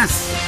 Yes.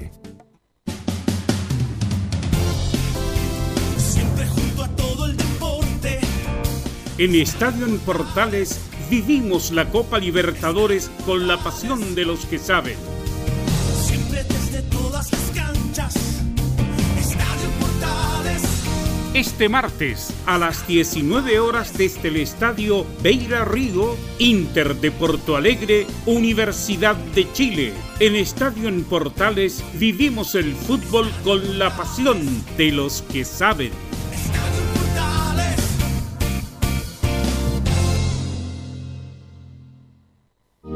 En Estadio en Portales vivimos la Copa Libertadores con la pasión de los que saben. Siempre desde todas las canchas. Estadio Portales. Este martes a las 19 horas desde el Estadio Beira Río, Inter de Porto Alegre, Universidad de Chile. En Estadio en Portales vivimos el fútbol con la pasión de los que saben.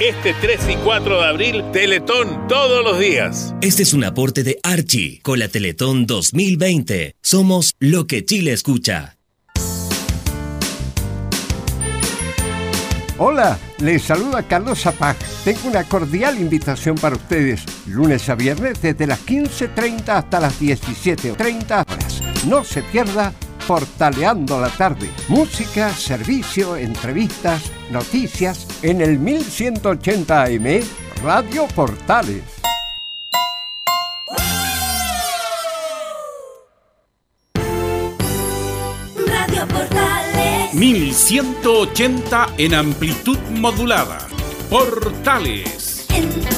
este 3 y 4 de abril, Teletón todos los días. Este es un aporte de Archie con la Teletón 2020. Somos lo que Chile escucha. Hola, les saluda Carlos Zapag. Tengo una cordial invitación para ustedes. Lunes a viernes desde las 15.30 hasta las 17.30 horas. No se pierda Portaleando la tarde. Música, servicio, entrevistas, noticias en el 1180 AM Radio Portales. Radio Portales 1180 en amplitud modulada. Portales. En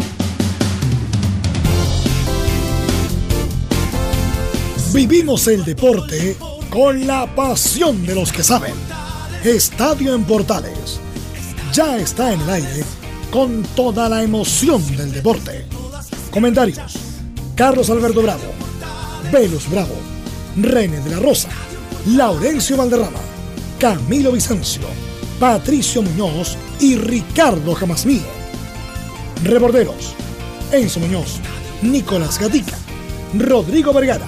Vivimos el deporte con la pasión de los que saben. Estadio en Portales. Ya está en el aire con toda la emoción del deporte. Comentarios. Carlos Alberto Bravo. Velus Bravo. René de la Rosa. Laurencio Valderrama. Camilo Vicencio. Patricio Muñoz y Ricardo Jamasmí. Reborderos. Enzo Muñoz. Nicolás Gatica. Rodrigo Vergara.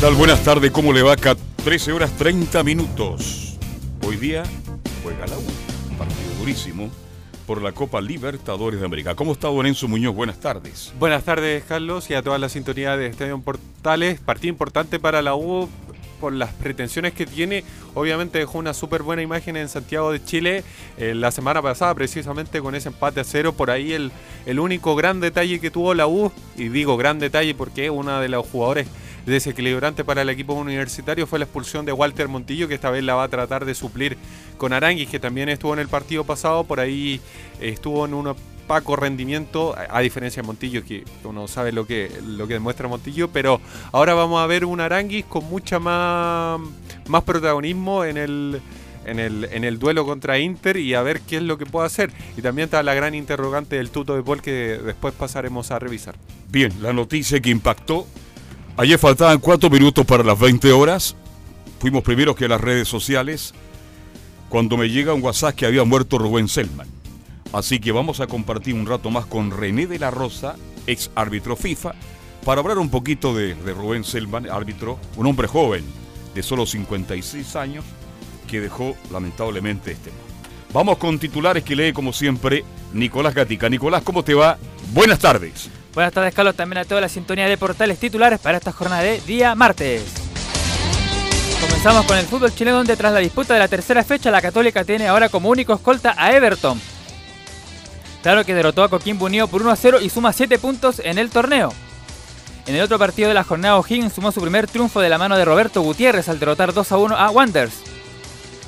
Tal? Buenas tardes, ¿cómo le va? 13 horas 30 minutos. Hoy día juega la U, partido durísimo por la Copa Libertadores de América. ¿Cómo está Don Enzo Muñoz? Buenas tardes. Buenas tardes, Carlos, y a toda la sintonía de Estadio Portales. Partido importante para la U por las pretensiones que tiene. Obviamente dejó una súper buena imagen en Santiago de Chile eh, la semana pasada, precisamente con ese empate a cero. Por ahí el, el único gran detalle que tuvo la U, y digo gran detalle porque es una de los jugadores desequilibrante para el equipo universitario fue la expulsión de Walter Montillo, que esta vez la va a tratar de suplir con Aranguis, que también estuvo en el partido pasado, por ahí estuvo en un opaco rendimiento, a diferencia de Montillo, que uno sabe lo que, lo que demuestra Montillo, pero ahora vamos a ver un Aranguis con mucha más, más protagonismo en el en el, en el duelo contra Inter y a ver qué es lo que puede hacer. Y también está la gran interrogante del tuto de Paul que después pasaremos a revisar. Bien, la noticia que impactó. Ayer faltaban cuatro minutos para las 20 horas. Fuimos primeros que las redes sociales. Cuando me llega un WhatsApp que había muerto Rubén Selman. Así que vamos a compartir un rato más con René de la Rosa, ex árbitro FIFA, para hablar un poquito de, Rubén Selman, árbitro, un hombre joven de solo 56 años que dejó lamentablemente este mundo. Vamos con titulares que lee como siempre Nicolás Gatica. Nicolás, ¿cómo te va? Buenas tardes. Buenas tardes, Carlos. También a toda la sintonía de portales titulares para esta jornada de día martes. Comenzamos con el fútbol chileno, donde tras la disputa de la tercera fecha, la Católica tiene ahora como único escolta a Everton. Claro que derrotó a Coquimbo Unido por 1 a 0 y suma 7 puntos en el torneo. En el otro partido de la jornada, O'Higgins sumó su primer triunfo de la mano de Roberto Gutiérrez al derrotar 2 a 1 a Wanderers.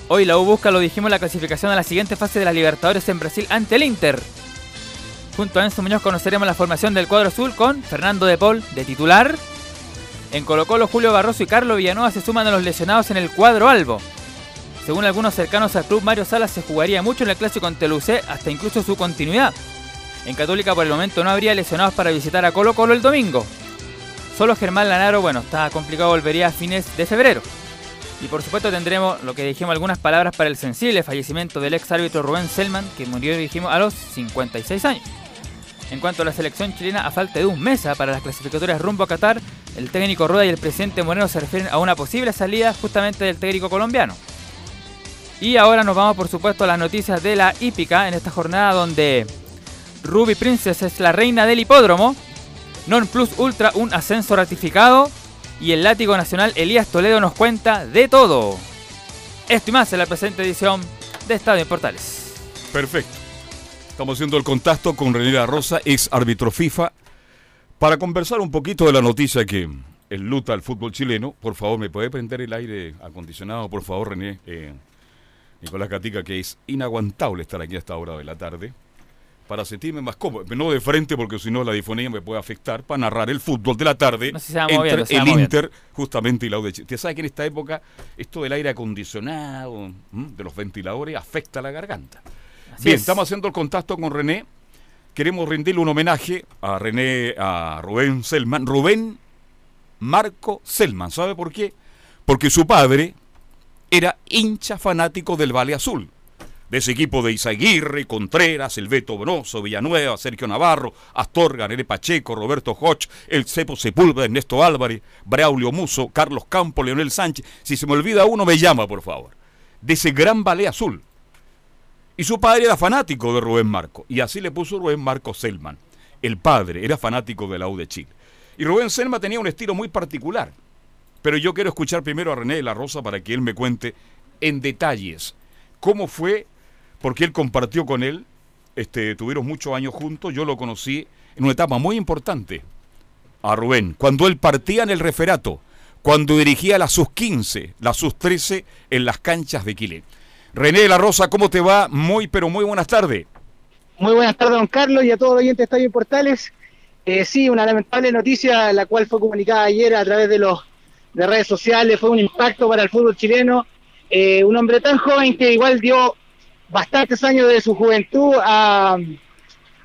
Hoy la U busca, lo dijimos, la clasificación a la siguiente fase de las Libertadores en Brasil ante el Inter. Junto a Enzo Muñoz conoceremos la formación del cuadro azul con Fernando de Paul de titular. En Colo Colo, Julio Barroso y Carlos Villanueva se suman a los lesionados en el cuadro albo. Según algunos cercanos al club, Mario Salas se jugaría mucho en el clásico ante Lucé, hasta incluso su continuidad. En Católica por el momento no habría lesionados para visitar a Colo Colo el domingo. Solo Germán Lanaro, bueno, está complicado, volvería a fines de febrero. Y por supuesto tendremos lo que dijimos algunas palabras para el sensible fallecimiento del ex árbitro Rubén Selman, que murió, dijimos, a los 56 años. En cuanto a la selección chilena, a falta de un mes para las clasificatorias rumbo a Qatar, el técnico Rueda y el presidente Moreno se refieren a una posible salida justamente del técnico colombiano. Y ahora nos vamos por supuesto a las noticias de la hípica en esta jornada donde Ruby Princess es la reina del hipódromo, Non Plus Ultra un ascenso ratificado y el látigo nacional Elías Toledo nos cuenta de todo. Esto y más en la presente edición de Estadio en Portales. Perfecto. Estamos haciendo el contacto con René La Rosa, ex árbitro FIFA, para conversar un poquito de la noticia que el luta al fútbol chileno. Por favor, ¿me puede prender el aire acondicionado, por favor, René? Eh, Nicolás Catica, que es inaguantable estar aquí a esta hora de la tarde. Para sentirme más cómodo, no de frente porque si no la difonía me puede afectar, para narrar el fútbol de la tarde No se entre moviendo, se el moviendo. Inter justamente y la U de Chile. Usted sabe que en esta época esto del aire acondicionado, de los ventiladores, afecta a la garganta. Así Bien, es. estamos haciendo el contacto con René. Queremos rendirle un homenaje a René, a Rubén Selman. Rubén Marco Selman. ¿Sabe por qué? Porque su padre era hincha fanático del Valle Azul. De ese equipo de Izaguirre, Contreras, el Beto Bonoso, Villanueva, Sergio Navarro, Astorga, Nere Pacheco, Roberto Hoch, el Cepo Sepúlveda, Ernesto Álvarez, Braulio Muso, Carlos Campo, Leonel Sánchez. Si se me olvida uno, me llama, por favor. De ese gran Valle Azul. Y su padre era fanático de Rubén Marco. Y así le puso Rubén Marco Selman. El padre era fanático de la U de Chile. Y Rubén Selman tenía un estilo muy particular. Pero yo quiero escuchar primero a René de la Rosa para que él me cuente en detalles cómo fue, porque él compartió con él, este, tuvieron muchos años juntos, yo lo conocí en una etapa muy importante a Rubén, cuando él partía en el referato, cuando dirigía la sus 15, la sus 13 en las canchas de Quilé. René de la Rosa, ¿cómo te va? Muy, pero muy buenas tardes. Muy buenas tardes, don Carlos, y a todos los oyentes de Estadio Portales. Eh, sí, una lamentable noticia, la cual fue comunicada ayer a través de los de redes sociales, fue un impacto para el fútbol chileno. Eh, un hombre tan joven que igual dio bastantes años de su juventud a,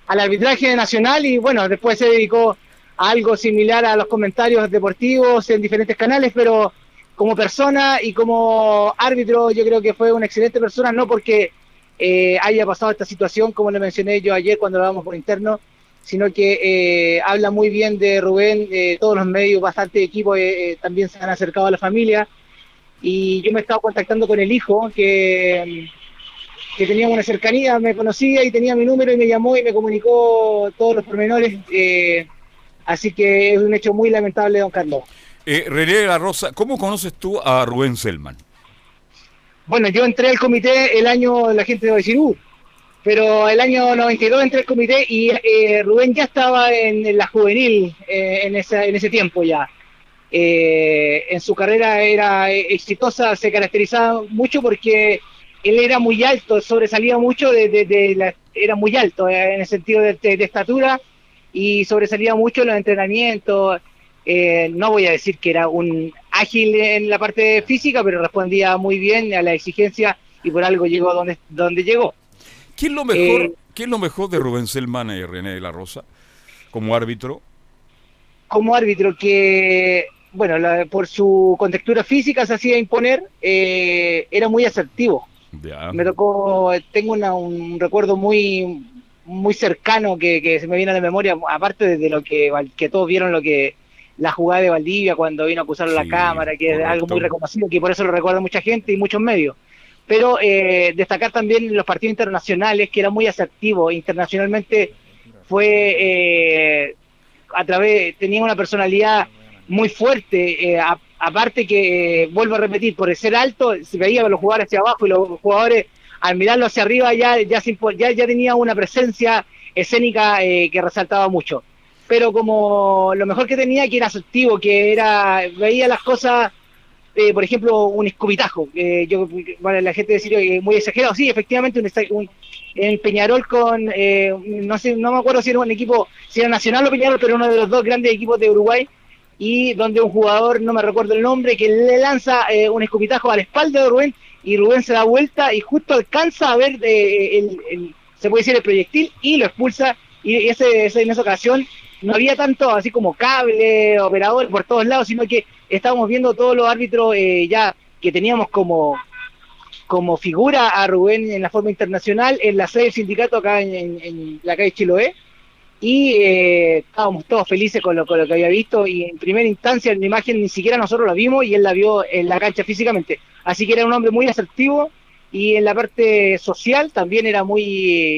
al arbitraje nacional y bueno, después se dedicó a algo similar a los comentarios deportivos en diferentes canales, pero como persona y como árbitro yo creo que fue una excelente persona, no porque eh, haya pasado esta situación, como le mencioné yo ayer cuando hablábamos por interno, sino que eh, habla muy bien de Rubén, eh, todos los medios, bastante equipos eh, eh, también se han acercado a la familia y yo me he estado contactando con el hijo que, que tenía una cercanía, me conocía y tenía mi número y me llamó y me comunicó todos los pormenores, eh, así que es un hecho muy lamentable, don Carlos. Eh, René la Rosa, ¿cómo conoces tú a Rubén Selman? Bueno, yo entré al comité el año, la gente va a decir, pero el año 92 entré al comité y eh, Rubén ya estaba en, la juvenil eh, en, esa, en ese tiempo ya. Eh, en su carrera era exitosa, se caracterizaba mucho porque él era muy alto, sobresalía mucho, de, la- era muy alto eh, en el sentido de- de estatura y sobresalía mucho en los entrenamientos. Eh, no voy a decir que era un ágil en la parte física, pero respondía muy bien a la exigencia y por algo llegó donde, donde llegó. ¿Qué es lo mejor, Eh, ¿qué es lo mejor de Rubén Selman y René de la Rosa como árbitro? como árbitro que, bueno, la- por su contextura física se hacía imponer, eh, era muy asertivo. Ya. Me tocó, tengo una- un recuerdo muy muy cercano que, que se me viene a la memoria, aparte de lo que, que todos vieron lo que la jugada de Valdivia cuando vino a acusar a la Sí, cámara, que es algo muy reconocido, que por eso lo recuerda mucha gente y muchos medios. Pero eh, destacar también los partidos internacionales, que era muy asertivo, internacionalmente fue eh, a través, tenía una personalidad muy fuerte, eh, a- aparte que, eh, vuelvo a repetir, por ser alto, se veía a los jugadores hacia abajo y los jugadores al mirarlo hacia arriba ya, ya, ya, ya tenía una presencia escénica eh, que resaltaba mucho. Pero como lo mejor que tenía, que era asertivo, que era veía las cosas, eh, por ejemplo, un escupitajo. eh, yo, bueno, la gente decía que muy exagerado, sí, efectivamente, un, un- en Peñarol con, eh, no sé, no me acuerdo si era un equipo, si era Nacional o Peñarol, pero uno de los dos grandes equipos de Uruguay, y donde un jugador, no me recuerdo el nombre, que le lanza eh, un escupitajo a la espalda de Rubén, y Rubén se da vuelta y justo alcanza a ver eh, el, el- se puede decir el proyectil y lo expulsa, y ese, ese- en esa ocasión no había tanto así como cable, operador por todos lados, sino que estábamos viendo todos los árbitros eh, ya que teníamos como como figura a Rubén en la forma internacional en la sede del sindicato acá en, en- en la calle Chiloé. Y eh, estábamos todos felices con lo, con lo que había visto. Y en primera instancia la imagen ni siquiera nosotros la vimos y él la vio en la cancha físicamente. Así que era un hombre muy asertivo y en la parte social también era muy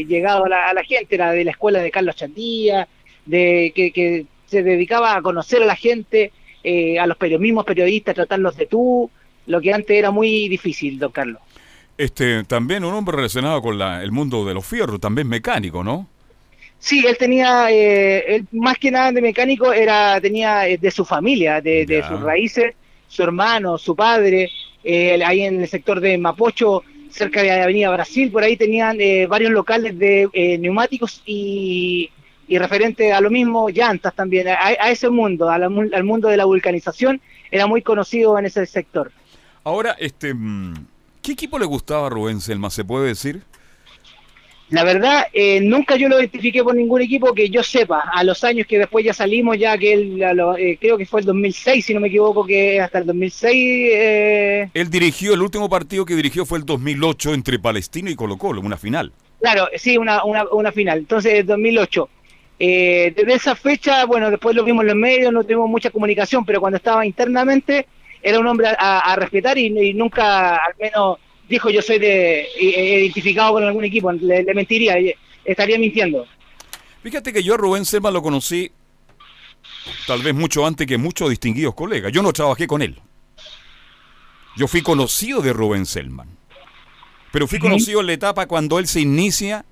eh, llegado a la, a la gente. Era de la escuela de Carlos Chandía de que, que se dedicaba a conocer a la gente eh, a los mismos periodistas tratarlos de tú lo que antes era muy difícil don Carlos Este, también un hombre relacionado con la- el mundo de los fierros, también mecánico, ¿no? Sí, él tenía, eh, él más que nada de mecánico, era tenía eh, de su familia, de, de sus raíces, su hermano, su padre, eh, ahí en el sector de Mapocho, cerca de Avenida Brasil, por ahí tenían eh, varios locales de neumáticos y, y referente a lo mismo, llantas también, a, a ese mundo, a la mu- al mundo de la vulcanización, era muy conocido en ese sector. Ahora, este, mm, ¿qué equipo le gustaba a Rubén Selma? ¿Se puede decir? La verdad, eh, nunca yo lo identifiqué por ningún equipo que yo sepa. A los años que después ya salimos, ya que él, lo- eh, creo que fue el 2006, si no me equivoco, que hasta el 2006. eh, Él dirigió, el último partido que dirigió fue el 2008 entre Palestino y Colo Colo, una final. claro, sí, una, una, una final. Entonces, el 2008. Eh, desde esa fecha, bueno, después lo vimos en los medios, no tuvimos mucha comunicación, pero cuando estaba internamente, era un hombre a, a respetar y, y nunca, al menos, dijo yo soy de eh, identificado con algún equipo. Le, le mentiría, estaría mintiendo. Fíjate que yo a Rubén Selma lo conocí tal vez mucho antes que muchos distinguidos colegas. Yo no trabajé con él. Yo fui conocido de Rubén Selman. Pero fui conocido en la etapa cuando él se inicia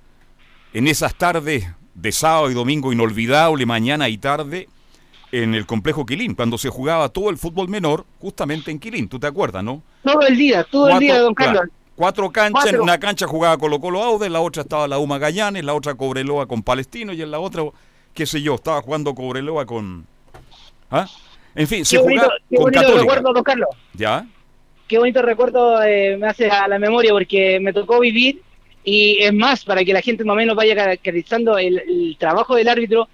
en esas tardes de sábado y domingo inolvidable, mañana y tarde, en el complejo Quilín, cuando se jugaba todo el fútbol menor, justamente en Quilín. ¿Tú te acuerdas, no? Todo el día, todo el día, don claro, Carlos. cuatro canchas, en una cancha jugaba Colo Colo Aude, en la otra estaba la UMA Gallanes, la otra Cobreloa con Palestino y en la otra, qué sé yo, estaba jugando Cobreloa con... ¿Ah? En fin, se Qué bonito, jugaba qué con bonito recuerdo, don Carlos. ¿Ya? Qué bonito recuerdo eh, me hace a la memoria porque me tocó vivir y es más, para que la gente más o menos vaya caracterizando el, el trabajo del árbitro,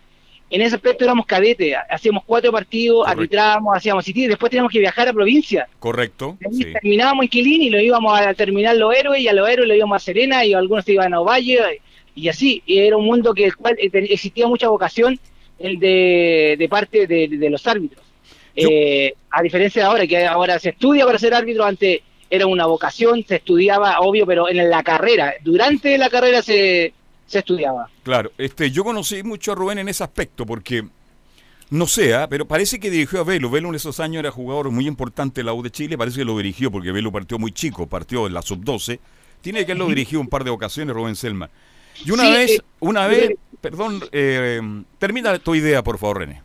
en ese aspecto éramos cadetes, hacíamos cuatro partidos, Correcto. arbitrábamos, hacíamos y después teníamos que viajar a provincia. Correcto. Sí. Terminábamos en Quilín y lo íbamos a terminar los héroes y a los héroes lo íbamos a Serena y algunos se iban a Ovalle y así. Y era un mundo que el cual eh, existía mucha vocación el de, de parte de, de los árbitros. Yo- Eh, a diferencia de ahora, que ahora se estudia para ser árbitro, antes era una vocación, se estudiaba, obvio, pero en la carrera, durante la carrera se, se estudiaba. Claro, este, yo conocí mucho a Rubén en ese aspecto porque, no sé, ¿ah? pero parece que dirigió a Velo. Velo en esos años era jugador muy importante de la U de Chile, parece que lo dirigió porque Velo partió muy chico, partió en la sub-12. Tiene que haberlo dirigido un par de ocasiones Rubén Selma. Y una Sí, vez, eh, una eh, vez, perdón, eh, termina tu idea, por favor, René.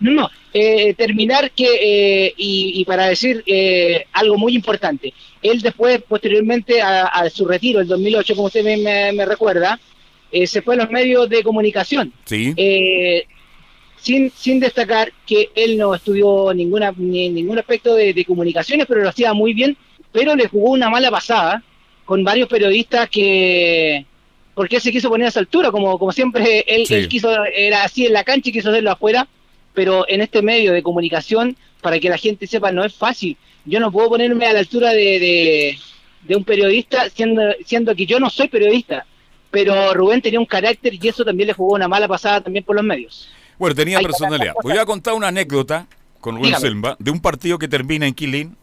No, no, eh, terminar que, eh, y, y para decir eh, algo muy importante, él después, posteriormente a, a su retiro, el 2008, como usted me, recuerda, eh, se fue a los medios de comunicación, Sí. eh, sin, sin destacar que él no estudió ninguna, ni, ningún aspecto de, de comunicaciones, pero lo hacía muy bien, pero le jugó una mala pasada con varios periodistas que porque él se quiso poner a esa altura, como, como siempre él, Sí. él quiso, era así en la cancha y quiso hacerlo afuera, pero en este medio de comunicación, para que la gente sepa, no es fácil. Yo no puedo ponerme a la altura de, de, de un periodista, siendo, siendo que yo no soy periodista, pero Rubén tenía un carácter y eso también le jugó una mala pasada también por los medios. Bueno, tenía Hay personalidad. Voy a contar una anécdota con Rubén Dígame. Selva de un partido que termina en Quilín.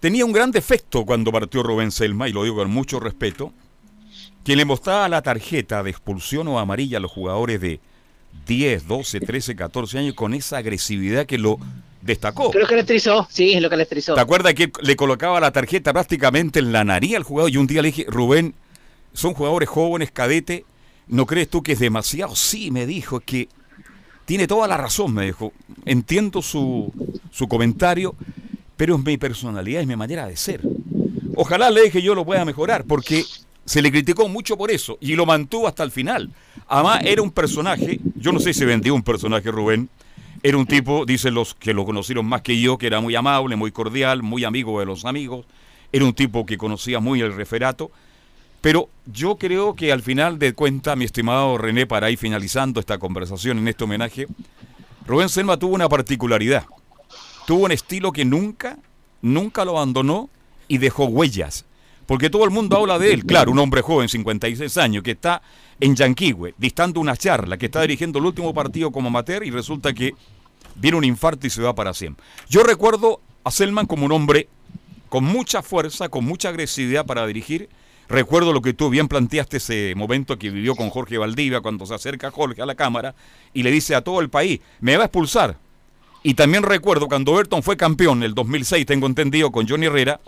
Tenía un gran defecto cuando partió Rubén Selma, y lo digo con mucho respeto, quien le mostraba la tarjeta de expulsión o amarilla a los jugadores de 10, 12, 13, 14 años con esa agresividad que lo destacó. Que lo caracterizó, sí, es lo caracterizó. ¿Te acuerdas que le colocaba la tarjeta prácticamente en la nariz al jugador? Y un día le dije, Rubén, son jugadores jóvenes, cadete, ¿no crees tú que es demasiado? Sí, me dijo, es que tiene toda la razón, me dijo. Entiendo su, su comentario, pero es mi personalidad, es mi manera de ser. Ojalá le dije yo lo pueda mejorar, porque se le criticó mucho por eso y lo mantuvo hasta el final. Además, era un personaje, yo no sé si vendió un personaje, Rubén. Era un tipo, dicen los que lo conocieron más que yo, que era muy amable, muy cordial, muy amigo de los amigos. Era un tipo que conocía muy el referato. Pero yo creo que al final de cuenta, mi estimado René, para ir finalizando esta conversación en este homenaje, Rubén Selma tuvo una particularidad. Tuvo un estilo que nunca, nunca lo abandonó y dejó huellas. Porque todo el mundo habla de él. Claro, un hombre joven, 56 años, que está en Yanquihue, distando una charla, que está dirigiendo el último partido como amateur y resulta que viene un infarto y se va para siempre. Yo recuerdo a Selman como un hombre con mucha fuerza, con mucha agresividad para dirigir. Recuerdo lo que tú bien planteaste ese momento que vivió con Jorge Valdivia cuando se acerca Jorge a la cámara y le dice a todo el país, me va a expulsar. Y también recuerdo cuando Everton fue campeón en el 2006, tengo entendido, con Johnny Herrera,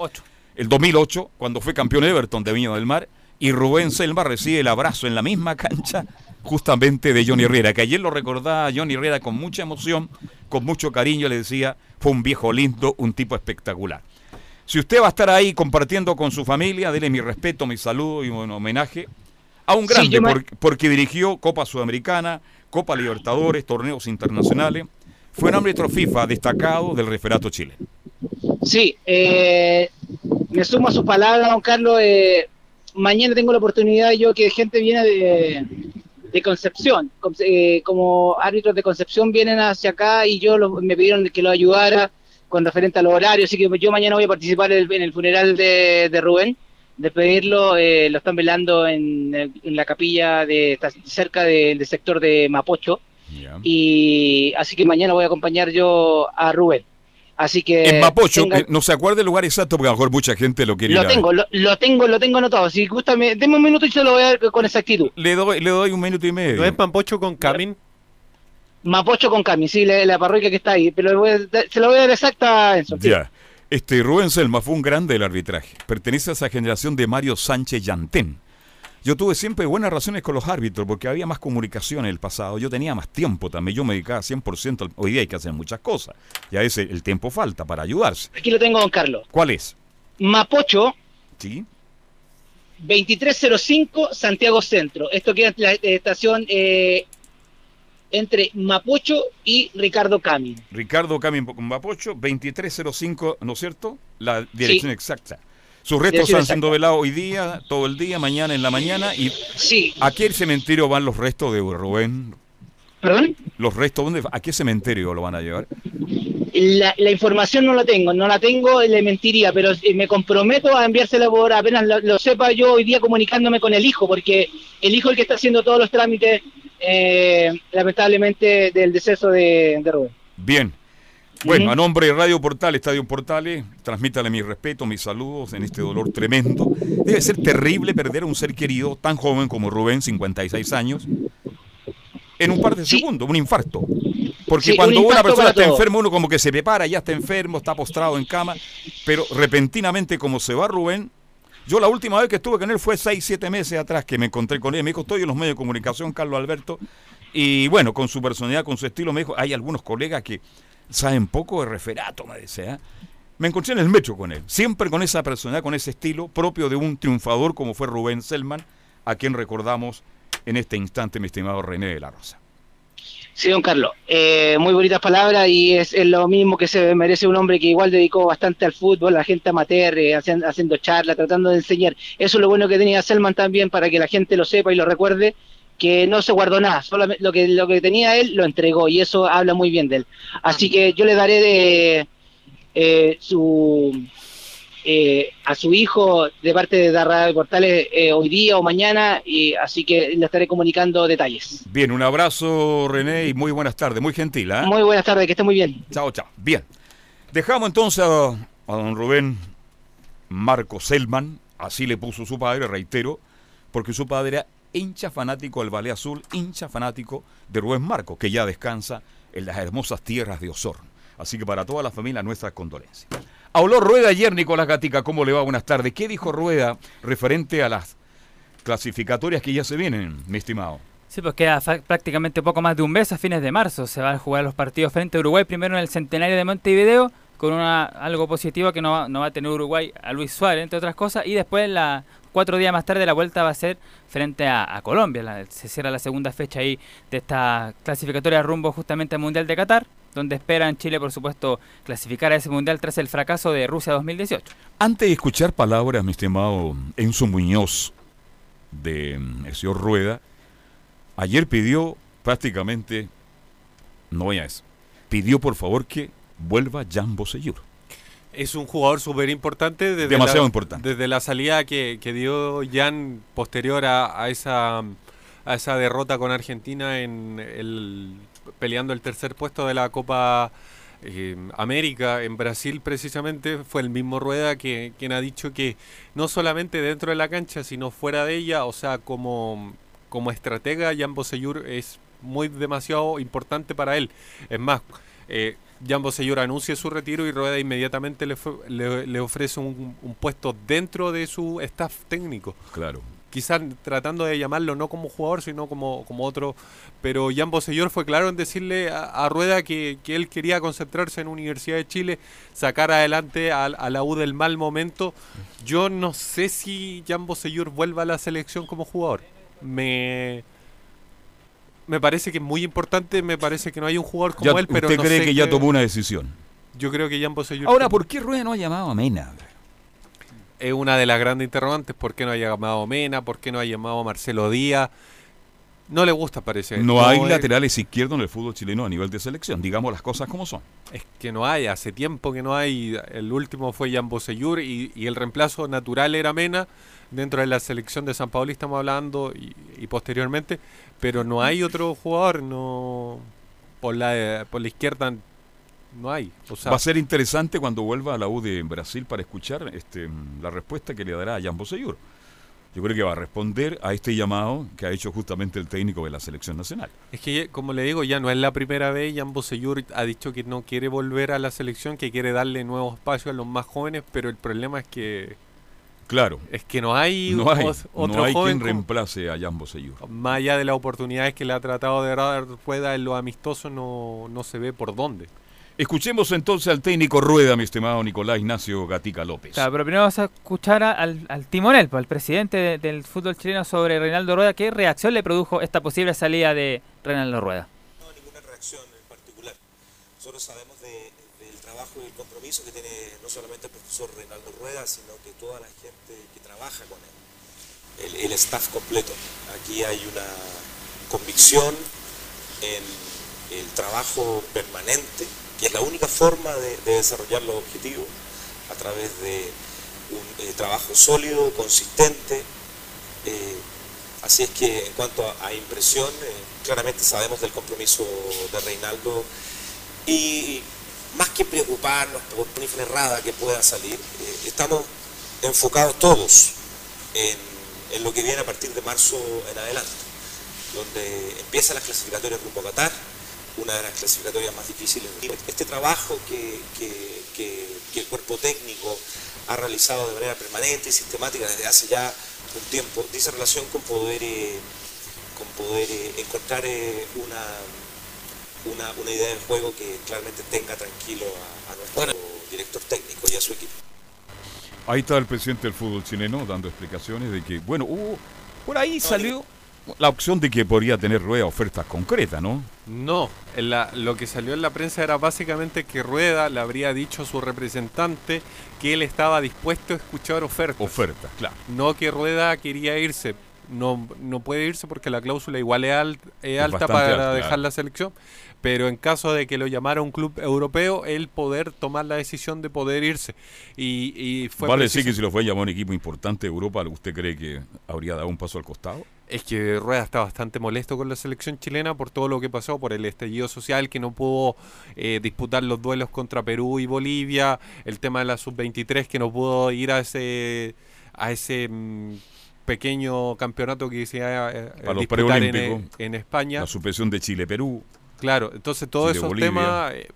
el 2008, cuando fue campeón Everton de Viña del Mar, y Rubén Selma recibe el abrazo en la misma cancha justamente de Johnny Herrera, que ayer lo recordaba Johnny Herrera con mucha emoción, con mucho cariño, le decía, fue un viejo lindo, un tipo espectacular. Si usted va a estar ahí compartiendo con su familia, dele mi respeto, mi saludo y un homenaje a un grande, me- porque dirigió Copa Sudamericana, Copa Libertadores, torneos internacionales. Fue un árbitro FIFA destacado del referato Chile. Sí, eh, me sumo a sus palabras, don Carlos. eh, mañana tengo la oportunidad yo que gente viene de, de Concepción, eh, como árbitros de Concepción vienen hacia acá y yo lo- me pidieron que lo ayudara con referente a los horarios, así que yo mañana voy a participar en el, en el funeral de, de Rubén, despedirlo, eh, lo están velando en, en la capilla de cerca de- del sector de Mapocho y así que mañana voy a acompañar yo a Rubén. Así que en Mapocho, tengan- eh, no se acuerda el lugar exacto porque a lo mejor mucha gente lo quiere ir lo a ver. tengo, lo, lo tengo, lo tengo anotado. Si gusta, me, deme un minuto y se lo voy a dar con exactitud. Le doy, le doy un minuto y medio. ¿No es Mampocho con Camin? Mapocho con Cami, sí, la, la parroquia que está ahí. Pero le voy a dar- se lo voy a dar exacta, Enzo. Ya. Este Rubén Selma fue un grande del arbitraje. Pertenece a esa generación de Mario Sánchez Yantén. Yo tuve siempre buenas relaciones con los árbitros porque había más comunicación en el pasado. Yo tenía más tiempo también. Yo me dedicaba 100%. al- Hoy día hay que hacer muchas cosas. Y a veces el tiempo falta para ayudarse. Aquí lo tengo, don Carlos. ¿Cuál es? Mapocho, Sí. 2305, Santiago Centro. Esto queda en la eh, estación eh, entre Mapocho y Ricardo Cami. Ricardo Camin con Mapocho, 2305, ¿no es cierto? La dirección Sí. exacta. Sus restos están siendo velados hoy día, todo el día, mañana en la mañana. Y Sí. ¿A qué cementerio van los restos de Rubén? ¿Perdón? ¿Los restos dónde? ¿A qué cementerio lo van a llevar? La, la información no la tengo, no la tengo, le mentiría, pero eh, me comprometo a enviársela por apenas lo, lo sepa yo hoy día comunicándome con el hijo, porque el hijo es el que está haciendo todos los trámites, eh, lamentablemente, del deceso de, de Rubén. Bien. Bueno, a nombre de Radio Portal, Estadio Portales, transmítale mi respeto, mis saludos en este dolor tremendo. Debe ser terrible perder a un ser querido tan joven como Rubén, 56 años, en un par de segundos, un infarto. Porque Sí, cuando un una persona está enferma, uno como que se prepara, ya está enfermo, está postrado en cama, pero repentinamente como se va Rubén, yo la última vez que estuve con él fue 6, 7 meses atrás que me encontré con él, me dijo, estoy en los medios de comunicación, Carlos Alberto, y bueno, con su personalidad, con su estilo, me dijo, hay algunos colegas que saben poco de referato, me dice, ¿ah? Me encontré en el metro con él, siempre con esa personalidad, con ese estilo propio de un triunfador como fue Rubén Selman, a quien recordamos en este instante, mi estimado René de la Rosa. Sí, don Carlos. Eh, muy bonitas palabras y es, lo mismo que se merece un hombre que igual dedicó bastante al fútbol, a la gente amateur, eh, haciendo charlas, tratando de enseñar. Eso es lo bueno que tenía Selman también para que la gente lo sepa y lo recuerde, que no se guardó nada, solamente lo que, lo que tenía él lo entregó y eso habla muy bien de él. Así que yo le daré de eh, su eh, a su hijo de parte de Darra Portales eh, hoy día o mañana, y así que le estaré comunicando detalles. Bien, un abrazo, René, y muy buenas tardes. Muy gentil, ¿ah? Muy buenas tardes, que esté muy bien. Chao, chao. Bien. Dejamos entonces a, a don Rubén Marco Selman, así le puso su padre, reitero, porque su padre era hincha fanático del Ballet Azul, hincha fanático de Rubén Marco, que ya descansa en las hermosas tierras de Osorno. Así que para toda la familia, nuestras condolencias. Habló Rueda ayer, Nicolás Gatica, ¿cómo le va? Buenas tardes. ¿Qué dijo Rueda referente a las clasificatorias que ya se vienen, mi estimado? Sí, pues queda prácticamente poco más de un mes a fines de marzo. Se van a jugar los partidos frente a Uruguay, primero en el centenario de Montevideo, con una, algo positivo que no no va a tener Uruguay a Luis Suárez, entre otras cosas, y después la, cuatro días más tarde la vuelta va a ser frente a, Colombia. La- se cierra la segunda fecha ahí de esta clasificatoria rumbo justamente al Mundial de Qatar, donde esperan Chile, por supuesto, clasificar a ese Mundial tras el fracaso de Rusia 2018. Antes de escuchar palabras, mi estimado Enzo Muñoz, de mm, el señor Rueda, ayer pidió prácticamente, no voy a eso, pidió por favor que vuelva Jan Bosellur. Es un jugador súper importante. Desde Demasiado la- importante. Desde la salida que, que dio Jan posterior a, a esa, a esa derrota con Argentina en el, peleando el tercer puesto de la Copa eh, América en Brasil precisamente, fue el mismo Rueda que, quien ha dicho que no solamente dentro de la cancha, sino fuera de ella, o sea, como, como estratega, Jan Bosellur es muy demasiado importante para él. Es más, eh, Jan Bosellur anuncia su retiro y Rueda inmediatamente le, fue- le- le ofrece un, un puesto dentro de su staff técnico. Claro. Quizás tratando de llamarlo no como jugador, sino como, como otro. Pero Jan Bosellur fue claro en decirle a, a Rueda que, que él quería concentrarse en Universidad de Chile, sacar adelante a, a la U del mal momento. Yo no sé si Jan Bosellur vuelva a la selección como jugador. Me, me parece que es muy importante, me parece que no hay un jugador como Ya- él, pero ¿Usted no cree sé que ya tomó una decisión? Yo creo que Jan Bosellur Ahora, ¿por qué Rueda no ha llamado a Mena? es una de las grandes interrogantes. ¿Por qué no ha llamado a Mena? ¿Por qué no ha llamado a Marcelo Díaz? No le gusta, parece. No hay es- laterales izquierdos en el fútbol chileno a nivel de selección. Digamos las cosas como son. Es que no hay, hace tiempo que no hay. El último fue Jan Bosellur y, y el reemplazo natural era Mena dentro de la selección de San Paoli estamos hablando y, y posteriormente, pero no hay otro jugador, no por la por la izquierda no hay. O sea, Va a ser interesante cuando vuelva a la U de Brasil para escuchar este, la respuesta que le dará a Jan Bosellur. Yo creo que va a responder a este llamado que ha hecho justamente el técnico de la selección nacional. Es que, como le digo, ya no es la primera vez. Jan Bosellur ha dicho que no quiere volver a la selección, que quiere darle nuevos espacios a los más jóvenes, pero el problema es que Claro. es que no hay, No hay, otro no hay joven quien como- reemplace a Jan Bosellur. más allá de las oportunidades que le ha tratado de dar Rueda en lo amistoso, no, no se ve por dónde. Escuchemos entonces al técnico Rueda, mi estimado Nicolás Ignacio Gatica López. Claro, pero primero vamos a escuchar al, al timonel, pues, al presidente de- del fútbol chileno sobre Reinaldo Rueda. ¿Qué reacción le produjo esta posible salida de Reinaldo Rueda? No, ninguna reacción en particular. Nosotros sabemos trabajo y el compromiso que tiene no solamente el profesor Reinaldo Rueda, sino que toda la gente que trabaja con él, el, el staff completo. Aquí hay una convicción en el trabajo permanente, que es la única forma de, de desarrollar los objetivos a través de un eh, trabajo sólido, consistente, eh, Así es que en cuanto a, a impresión, eh, claramente sabemos del compromiso de Reinaldo y más que preocuparnos por una infla errada que pueda salir, eh, estamos enfocados todos en, lo que viene a partir de marzo en adelante, donde empiezan las clasificatorias rumbo a Qatar, una de las clasificatorias más difíciles. Este trabajo que, que- que- que el cuerpo técnico ha realizado de manera permanente y sistemática desde hace ya un tiempo, dice relación con poder, eh, con poder eh, encontrar una, una, una idea de juego que claramente tenga tranquilo a, a nuestro director técnico y a su equipo. Ahí está el presidente del fútbol chileno dando explicaciones de que, bueno, hubo, por ahí salió la opción de que podría tener Rueda ofertas concretas, ¿no? No, en la- lo que salió en la prensa era básicamente que Rueda le habría dicho a su representante que él estaba dispuesto a escuchar ofertas. Ofertas, claro. No que Rueda quería irse. No, no puede irse porque la cláusula igual es, alt- es Es alta para alta, dejar claro. la selección. Pero en caso de que lo llamara un club europeo, él poder tomar la decisión de poder irse. Y, y fue vale decir que si lo fue a llamar un equipo importante de Europa, ¿usted cree que habría dado un paso al costado? Es que Rueda está bastante molesto con la selección chilena por todo lo que pasó, por el estallido social que no pudo eh, disputar los duelos contra Perú y Bolivia, el tema de la sub-23 que no pudo ir a ese a ese mm, pequeño campeonato que se iba a eh, Para los en, preolímpicos. en España. La suspensión de Chile-Perú. Claro, entonces todos esos Bolivia. temas, eh,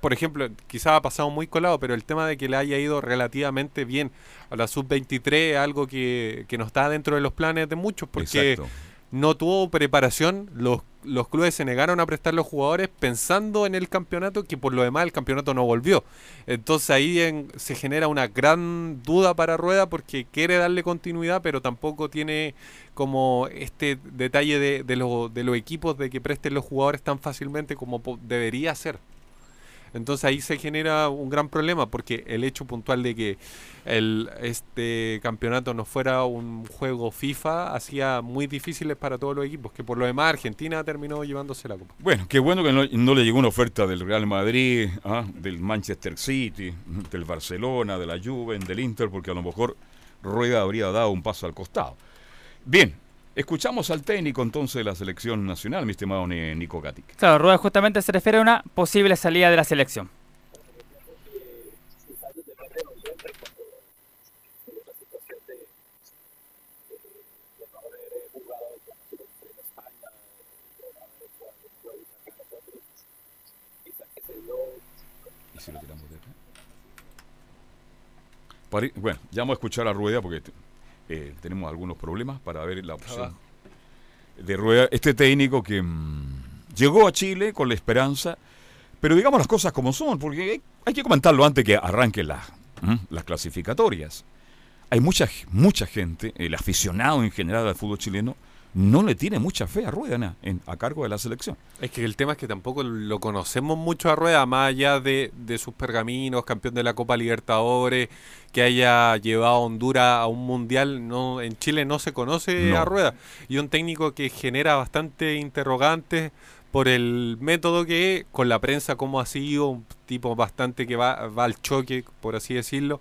por ejemplo, quizás ha pasado muy colado, pero el tema de que le haya ido relativamente bien a la sub-23 es algo que, que no está dentro de los planes de muchos, porque Exacto. No tuvo preparación, los, los clubes se negaron a prestar los jugadores pensando en el campeonato, que por lo demás el campeonato no volvió. Entonces ahí se genera una gran duda para Rueda porque quiere darle continuidad, pero tampoco tiene como este detalle de, de, de los equipos de que presten los jugadores tan fácilmente como debería ser. Entonces ahí se genera un gran problema porque el hecho puntual de que el, este campeonato no fuera un juego FIFA hacía muy difíciles para todos los equipos, que por lo demás Argentina terminó llevándose la copa. Bueno, qué bueno que no, le llegó una oferta del Real Madrid, ah, del Manchester City, del Barcelona, de la Juve, del Inter, porque a lo mejor Rueda habría dado un paso al costado. Bien, escuchamos al técnico entonces de la selección nacional, mi estimado Ni- Nico Gatic. Claro, Rueda justamente se refiere a una posible salida de la selección. ¿Y si lo tiramos de acá? Pare- Bueno, ya vamos a escuchar a Rueda porque eh, tenemos algunos problemas para ver la opción de Rueda. Este técnico que mm, llegó a Chile con la esperanza, pero digamos las cosas como son, porque hay, hay que comentarlo antes que arranquen las, ¿m? las clasificatorias. Hay mucha, mucha gente, el aficionado en general al fútbol chileno, no le tiene mucha fe a Rueda na, en- a cargo de la selección. Es que el tema es que tampoco lo conocemos mucho a Rueda, más allá de, de sus pergaminos, campeón de la Copa Libertadores, que haya llevado a Honduras a un mundial. No, en Chile no se conoce No. a Rueda. Y un técnico que genera bastante interrogantes por el método que es, con la prensa como ha sido, un tipo bastante que va, va al choque, por así decirlo.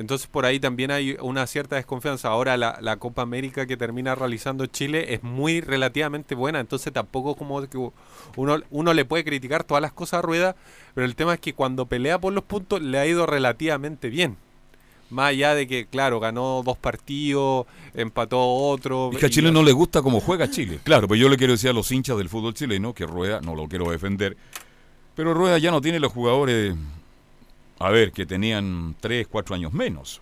Entonces por ahí también hay una cierta desconfianza. Ahora la, la Copa América que termina realizando Chile es muy relativamente buena, entonces tampoco como que uno, uno le puede criticar todas las cosas a Rueda, pero el tema es que cuando pelea por los puntos le ha ido relativamente bien. Más allá de que, claro, ganó dos partidos, empató otro. Es que a y- Chile no le gusta cómo juega Chile. Claro, pero yo le quiero decir a los hinchas del fútbol chileno que Rueda, no lo quiero defender, pero Rueda ya no tiene los jugadores, a ver, que tenían 3, 4 años menos.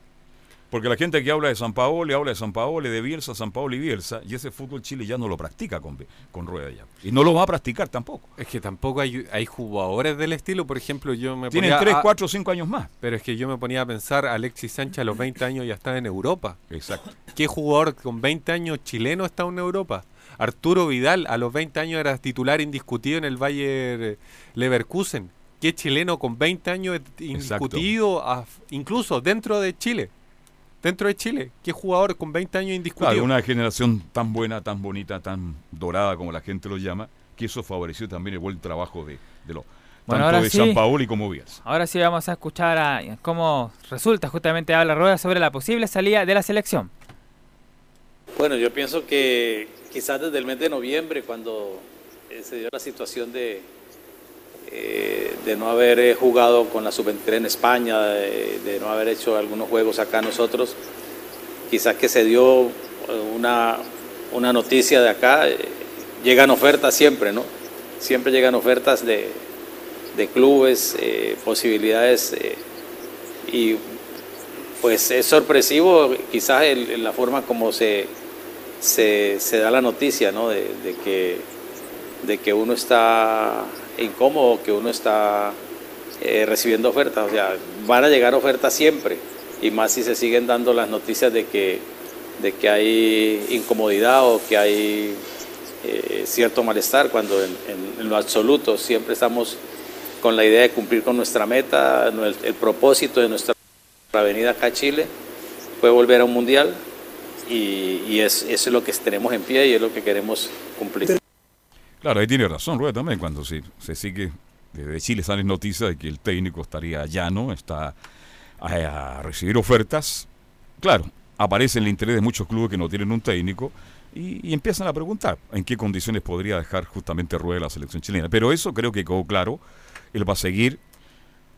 Porque la gente que habla de San Paolo, habla de San Paolo, de Bielsa, San Paolo y Bielsa, y ese fútbol Chile ya no lo practica con, con Rueda ya. Y no lo va a practicar tampoco. Es que tampoco hay, hay jugadores del estilo, por ejemplo, yo me Tienen ponía 3, a- 4, 5 años más. Pero es que yo me ponía a pensar, Alexis Sánchez a los 20 años ya está en Europa. Exacto. ¿Qué jugador con 20 años chileno está en Europa? Arturo Vidal a los 20 años era titular indiscutido en el Bayer Leverkusen. ¿Qué chileno con 20 años es indiscutido a- incluso dentro de Chile? Dentro de Chile, ¿qué jugador con 20 años indiscutido? Claro, una generación tan buena, tan bonita, tan dorada como la gente lo llama, que eso favoreció también el buen trabajo de, de los Bueno, tanto de sí. San Paolo y como Bielsa. Ahora sí vamos a escuchar a cómo resulta justamente habla Rueda sobre la posible salida de la selección. Bueno, yo pienso que quizás desde el mes de noviembre, cuando eh, se dio la situación de, eh, de no haber eh, jugado con la sub-23 en España, de, de no haber hecho algunos juegos acá nosotros, quizás que se dio eh, una, una noticia de acá, eh, llegan ofertas siempre, ¿no? Siempre llegan ofertas de, de clubes, eh, posibilidades eh, y pues es sorpresivo quizás la forma como se, se, da la noticia, ¿no? De que, de que uno está incómodo, que uno está eh, recibiendo ofertas. O sea, van a llegar ofertas siempre. Y más si se siguen dando las noticias de que, de que hay incomodidad o que hay eh, cierto malestar, cuando en, lo absoluto siempre estamos con la idea de cumplir con nuestra meta, el, propósito de nuestra venida acá a Chile fue volver a un mundial y, y es, eso es lo que tenemos en pie y es lo que queremos cumplir. Claro, ahí tiene razón Rueda también cuando se, se sigue, desde Chile salen noticias de que el técnico estaría llano, está a, a recibir ofertas. Claro, aparece el interés de muchos clubes que no tienen un técnico y, y empiezan a preguntar en qué condiciones podría dejar justamente Rueda la selección chilena. Pero eso creo que quedó claro, él va a seguir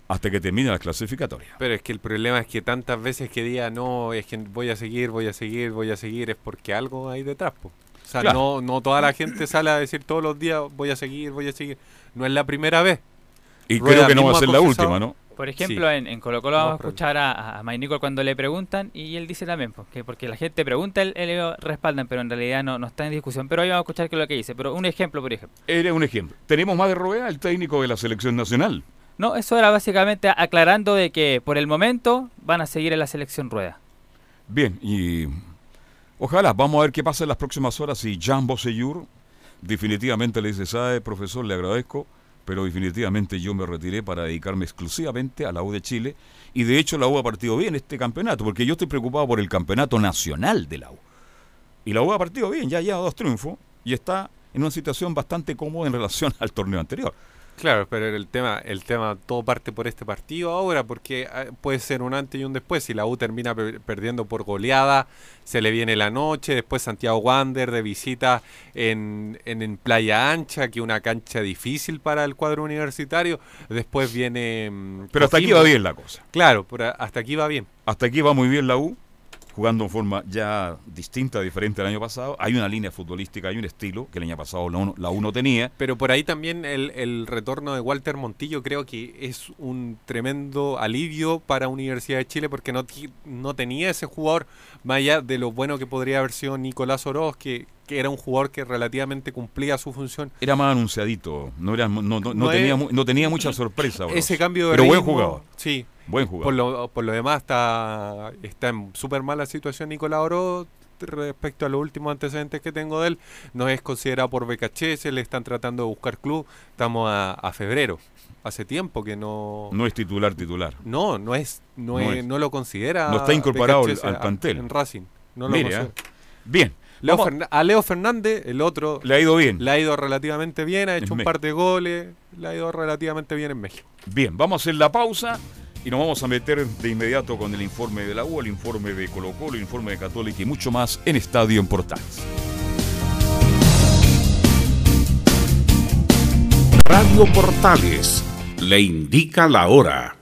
hasta que termine la clasificatoria. Pero es que el problema es que tantas veces que diga no, es que voy a seguir, voy a seguir, voy a seguir, es porque algo hay detrás. po. O sea, Claro. no, no toda la gente sale a decir todos los días voy a seguir, voy a seguir. No es la primera vez. Y Rueda creo que no va a ser la última, ¿no? Por ejemplo, Sí. en, en Colo Colo Lo vamos a escuchar a, a Mike Nicol cuando le preguntan y él dice también, pues, que porque la gente pregunta, él, él lo respaldan, pero en realidad no, no está en discusión. Pero hoy vamos a escuchar qué es lo que dice. Pero un ejemplo, por ejemplo. Era un ejemplo. Tenemos más de Rueda, el técnico de la selección nacional. No, eso era básicamente aclarando de que por el momento van a seguir en la selección rueda. Bien, y ojalá, vamos a ver qué pasa en las próximas horas si Jean Bosseyur definitivamente le dice, sabe, profesor, le agradezco, pero definitivamente yo me retiré para dedicarme exclusivamente a la U de Chile, y de hecho la U ha partido bien este campeonato, porque yo estoy preocupado por el campeonato nacional de la U. Y la U ha partido bien, ya lleva dos triunfos, y está en una situación bastante cómoda en relación al torneo anterior. Claro, pero el tema, el tema todo parte por este partido ahora, porque ah, puede ser un antes y un después. Si la U termina per- perdiendo por goleada, se le viene la noche, después Santiago Wander de visita en, en, en Playa Ancha, que es una cancha difícil para el cuadro universitario. Después viene. mm, Pero hasta aquí va bien la cosa. Claro, hasta aquí va bien. Hasta aquí va muy bien la U, jugando en forma ya distinta, diferente al año pasado. Hay una línea futbolística, hay un estilo que el año pasado la U no- la U no tenía. Pero por ahí también el, el retorno de Walter Montillo creo que es un tremendo alivio para Universidad de Chile porque no, no tenía ese jugador, más allá de lo bueno que podría haber sido Nicolás Oroz, que, que era un jugador que relativamente cumplía su función. Era más anunciadito, no, era, no, no, no No tenía, es- no tenía mucha sorpresa. Ese cambio de Pero buen jugador. Sí. Buen Por jugador. lo, por lo demás está, está en súper mala situación Nicolás Oroz respecto a los últimos antecedentes que tengo de él. No es considerado por BKC, se le están tratando de buscar club. Estamos a, a febrero. Hace tiempo que no... No es titular, titular. No, no es, no, No es- es. no lo considera. No está incorporado al plantel. En Racing. No lo Mire, considera. ah. Bien. Leo a Leo Fernández, el otro, Le ha ido bien. le ha ido relativamente bien, ha hecho En un México. par de goles, le ha ido relativamente bien en México. Bien, vamos a hacer la pausa y nos vamos a meter de inmediato con el informe de la U, el informe de Colo Colo, el informe de Católica y mucho más en Estadio en Portales. Radio Portales le indica la hora.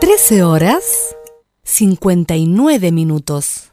13 horas 59 minutos.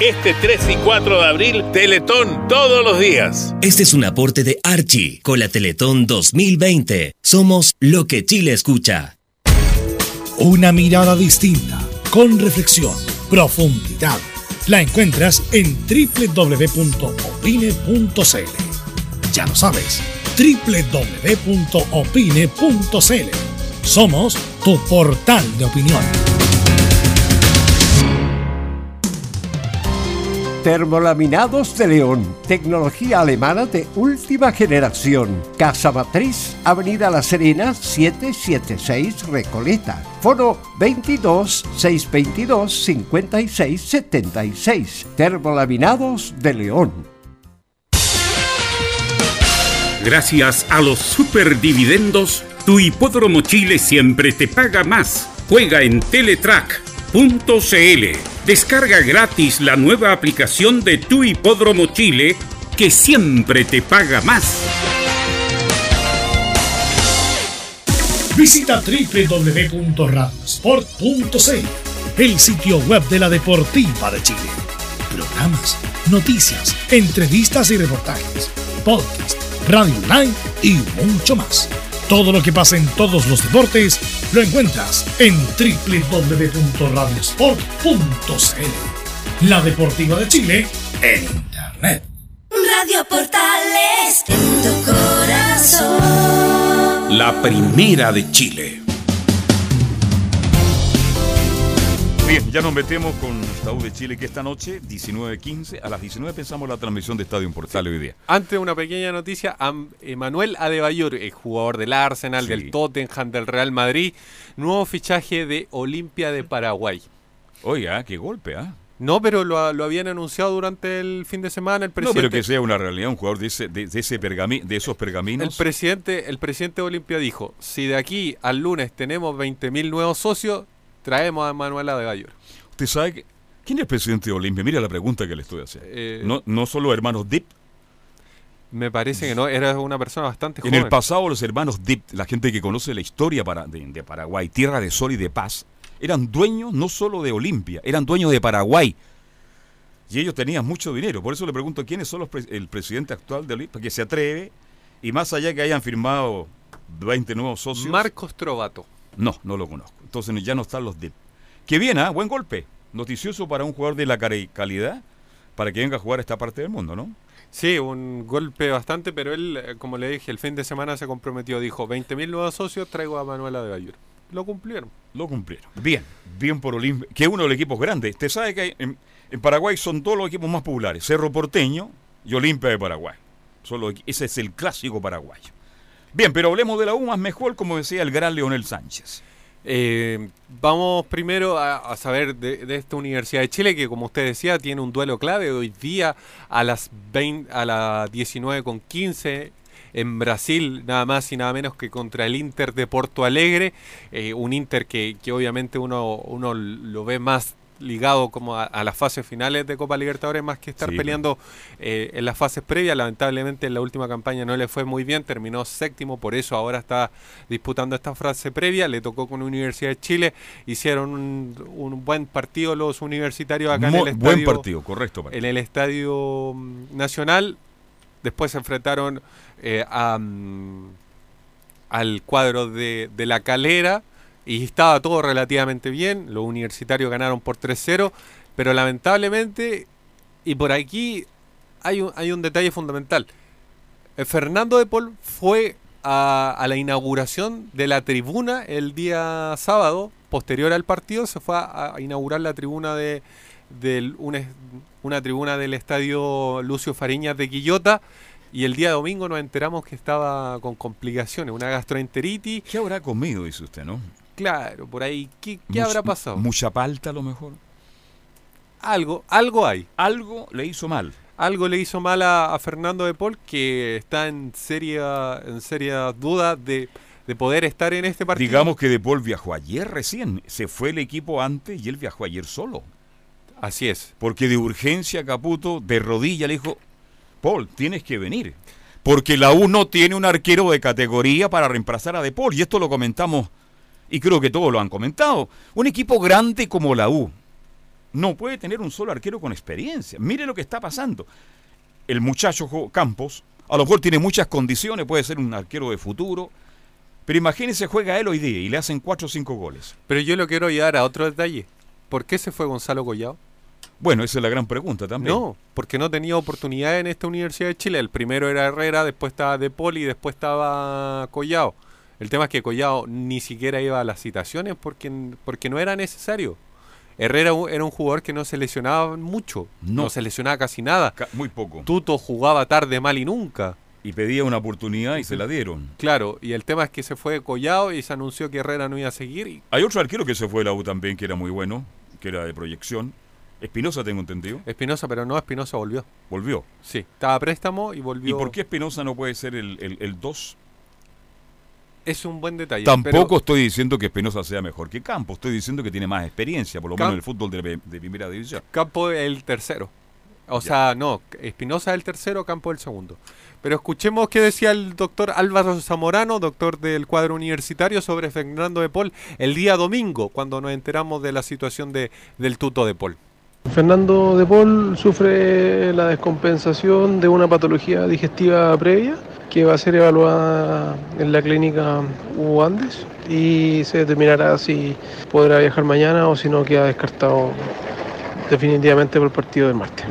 Este 3 y 4 de abril, Teletón todos los días. Este es un aporte de Archie con la Teletón 2020. Somos lo que Chile escucha. Una mirada distinta, con reflexión, profundidad. La encuentras en www.opine.cl. Ya lo sabes, www.opine.cl. Somos tu portal de opinión. Termolaminados de León, tecnología alemana de última generación. Casa Matriz, Avenida La Serena, 776 Recoleta. Foro 22 622 56 76. Termolaminados de León. Gracias a los superdividendos, tu hipódromo Chile siempre te paga más. Juega en Teletrack.cl. Descarga gratis la nueva aplicación de tu hipódromo Chile que siempre te paga más. Visita www.radiosport.cl, el sitio web de la Deportiva de Chile. Programas, noticias, entrevistas y reportajes, podcast, radio online y mucho más. Todo lo que pasa en todos los deportes lo encuentras en www.radiosport.cl. La Deportiva de Chile en Internet. Radio Portales en tu corazón. La primera de Chile. Bien, ya nos metemos con Estadio de Chile que esta noche, 19.15, a las 19 pensamos la transmisión de Estadio Portales hoy día. Antes una pequeña noticia, Emanuel Adebayor, el jugador del Arsenal, Sí. del Tottenham, del Real Madrid, nuevo fichaje de Olimpia de Paraguay. Oiga, qué golpe, ¿ah? No, pero lo, lo habían anunciado durante el fin de semana el No, presidente. pero que sea una realidad, un jugador de, ese, de, de ese pergami- de esos El pergaminos. presidente, el presidente de Olimpia dijo, si de aquí al lunes tenemos 20.000 nuevos socios, traemos a Emanuel Adebayor. Usted sabe que, quién es el presidente de Olimpia. Mira la pregunta que le estoy haciendo. Eh, no, no solo hermanos Dip. Me parece que no, era una persona bastante En joven. el pasado los hermanos Dip, la gente que conoce la historia para- de, de Paraguay, tierra de sol y de paz, eran dueños no solo de Olimpia, eran dueños de Paraguay. Y ellos tenían mucho dinero. Por eso le pregunto quiénes son los pre- el presidente actual de Olimpia, que se atreve, y más allá que hayan firmado 20 nuevos socios. Marcos Trovato. No, no lo conozco. Entonces ya no están los Dip. Que bien, ¿ah? buen golpe. Noticioso para un jugador de la cari- calidad para que venga a jugar a esta parte del mundo, ¿no? Sí, un golpe bastante, pero él, eh, como le dije, el fin de semana se comprometió, dijo, 20.000 nuevos socios, traigo a Manuela de Bayur. Lo cumplieron. Lo cumplieron. Bien, bien por Olimpia, que es uno de los equipos grandes. Usted sabe que hay- en, en Paraguay son todos los equipos más populares, Cerro Porteño y Olimpia de Paraguay. Son los ese es el clásico paraguayo. Bien, pero hablemos de la U más mejor, como decía el gran Leonel Sánchez. Eh, vamos primero a, saber de, esta Universidad de Chile, que como usted decía, tiene un duelo clave hoy día a las 20, a las 19 con 15 en Brasil, nada más y nada menos que contra el Inter de Porto Alegre, eh, un Inter que, que obviamente uno, uno lo ve más ligado como a, a las fases finales de Copa Libertadores más que estar Sí, peleando eh, en las fases previas. Lamentablemente en la última campaña no le fue muy bien, terminó séptimo, por eso ahora está disputando esta fase previa. Le tocó con Universidad de Chile, hicieron un, un buen partido los universitarios acá Mo- en el buen estadio. partido, correcto. partido. En el estadio mm, nacional. Después se enfrentaron eh, a, mm, al cuadro de, de la calera y estaba todo relativamente bien. Los universitarios ganaron por 3-0, pero lamentablemente, y por aquí hay un, hay un detalle fundamental. Eh, Fernando de Paul fue a, la inauguración de la tribuna el día sábado, posterior al partido, se fue a, inaugurar la tribuna de es- una tribuna del estadio Lucio Fariñas de Quillota. Y el día domingo nos enteramos que estaba con complicaciones, una gastroenteritis. ¿Qué habrá comido, dice usted, no? Claro, por ahí. ¿Qué, qué Much- habrá pasado? Mucha palta a lo mejor. Algo, algo hay. Algo le hizo mal. Algo le hizo mal a, a Fernando de Paul, que está en seria, en seria duda de, de poder estar en este partido. Digamos que De Paul viajó ayer recién. Se fue el equipo antes y él viajó ayer solo. Así es. Porque de urgencia Caputo, de rodilla, le dijo, Paul, tienes que venir. Porque la U no tiene un arquero de categoría para reemplazar a De Paul. Y esto lo comentamos, y creo que todos lo han comentado. Un equipo grande como la U no puede tener un solo arquero con experiencia. Mire lo que está pasando. El muchacho Campos, a lo mejor tiene muchas condiciones, puede ser un arquero de futuro. Pero imagínese, juega él hoy día y le hacen 4 o 5 goles. Pero yo lo quiero llevar a otro detalle. ¿Por qué se fue Gonzalo Collado? Bueno, esa es la gran pregunta también. No, porque no tenía oportunidad en esta Universidad de Chile. El primero era Herrera, después estaba De y después estaba Collado. El tema es que Collado ni siquiera iba a las citaciones porque, porque no era necesario. Herrera era un jugador que no se lesionaba mucho, no, No. se lesionaba casi nada. Ca- Muy poco. Tuto jugaba tarde, mal y nunca. Y pedía una oportunidad y se la dieron. Claro, y el tema es que se fue Collado y se anunció que Herrera no iba a seguir. Y Hay otro arquero que se fue de la U también, que era muy bueno, que era de proyección. Espinosa tengo entendido. Espinosa, pero no, Espinosa volvió. Volvió. Sí, estaba a préstamo y volvió. ¿Y por qué Espinosa no puede ser el 2? Es un buen detalle. Tampoco estoy diciendo que Espinosa sea mejor que Campo, estoy diciendo que tiene más experiencia, por lo menos en el fútbol de, primera división. Campo es el tercero. O sea, no, Espinosa es el tercero, Campo el segundo. Pero escuchemos qué decía el doctor Álvaro Zamorano, doctor del cuadro universitario, sobre Fernando de Paul el día domingo, cuando nos enteramos de la situación de, del tuto de Paul. Fernando de Paul sufre la descompensación de una patología digestiva previa que va a ser evaluada en la clínica U Andes y se determinará si podrá viajar mañana o si no queda descartado definitivamente por el partido del martes.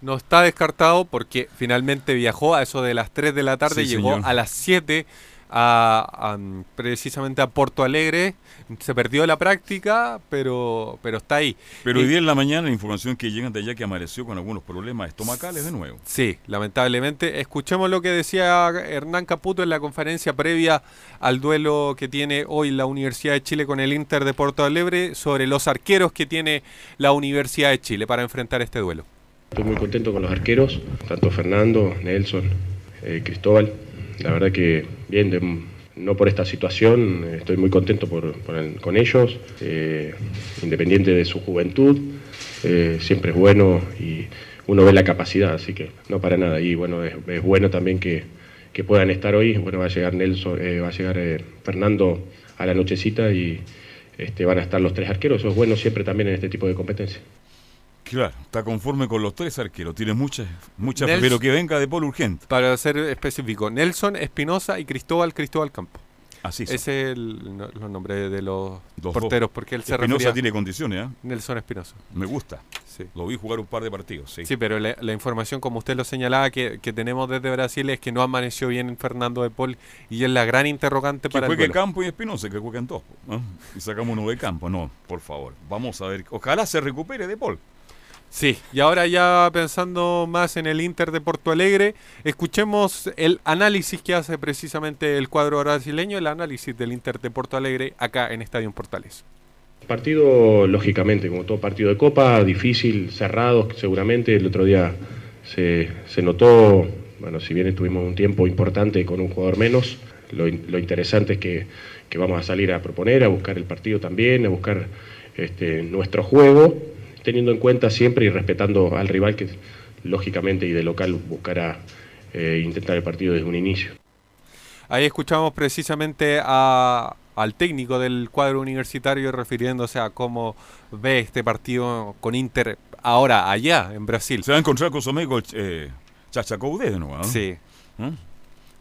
No está descartado porque finalmente viajó a eso de las 3 de la tarde, y llegó a las 7 a, precisamente a Porto Alegre. Se perdió la práctica, pero, pero está ahí. Pero hoy día en la mañana la información que llegan de allá que amaneció con algunos problemas estomacales de nuevo. Sí, lamentablemente. Escuchemos lo que decía Hernán Caputo en la conferencia previa al duelo que tiene hoy la Universidad de Chile con el Inter de Porto Alegre sobre los arqueros que tiene la Universidad de Chile para enfrentar este duelo. Estoy muy contento con los arqueros, tanto Fernando, Nelson, eh, Cristóbal la verdad que bien, no por esta situación, estoy muy contento con ellos, eh, independiente de su juventud, eh, siempre es bueno y uno ve la capacidad, así que no para nada. Y bueno, es, bueno también que, puedan estar hoy, bueno, va a llegar Nelson, eh, va a llegar Fernando a la nochecita y este, van a estar los tres arqueros, eso es bueno siempre también en este tipo de competencias. Claro, está conforme con los tres arqueros. Tiene muchas, muchas, pero que venga de Paul urgente. Para ser específico, Nelson Espinosa y Cristóbal Cristóbal Campo. Así es. Ese es el, los nombres de los porteros, porque él se Espinosa tiene condiciones, ¿eh? Nelson Espinosa. Me gusta. Sí. Lo vi jugar un par de partidos, sí. Sí, pero la, información, como usted lo señalaba, que, tenemos desde Brasil es que no amaneció bien Fernando de Paul y es la gran interrogante para el juegue Campo y Espinosa, que jueguen dos. Y sacamos uno de Campo. No, por favor. Vamos a ver. Ojalá se recupere de Paul. Sí, y ahora ya pensando más en el Inter de Porto Alegre, escuchemos el análisis que hace precisamente el cuadro brasileño, el análisis del Inter de Porto Alegre acá en Estadio Portales. Partido, lógicamente, como todo partido de Copa, difícil, cerrado seguramente. El otro día se, notó, bueno, si bien tuvimos un tiempo importante con un jugador menos, lo, interesante es que, que, vamos a salir a proponer, a buscar el partido también, a buscar este, nuestro juego teniendo en cuenta siempre y respetando al rival que lógicamente y de local buscará eh, intentar el partido desde un inicio. Ahí escuchamos precisamente al técnico del cuadro universitario refiriéndose a cómo ve este partido con Inter ahora allá en Brasil. Se va a encontrar con su amigo eh, de nuevo. Sí.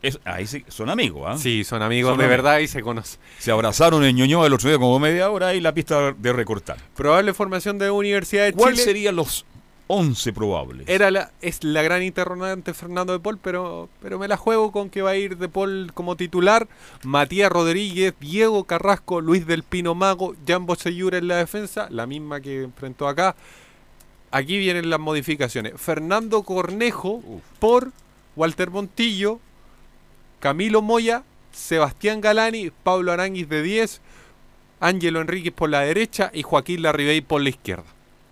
¿Mm? ahí sí, son amigos, ¿ah? Sí, son amigos de verdad y se conocen. Se abrazaron en Ñoñoa el otro día como media hora y la pista de recortar. Probable formación de Universidad de Chile. ¿Cuáles serían los 11 probables? Era la, es la gran interrogante Fernando de Paul, pero, pero me la juego con que va a ir de Paul como titular. Matías Rodríguez, Diego Carrasco, Luis del Pino Mago, Jambo Seyura en la defensa, la misma que enfrentó acá. Aquí vienen las modificaciones. Fernando Cornejo por Walter Montillo, Camilo Moya, Sebastián Galani, Pablo Aranguis de 10, Ángelo Enríquez por la derecha y Joaquín Larribey por la izquierda.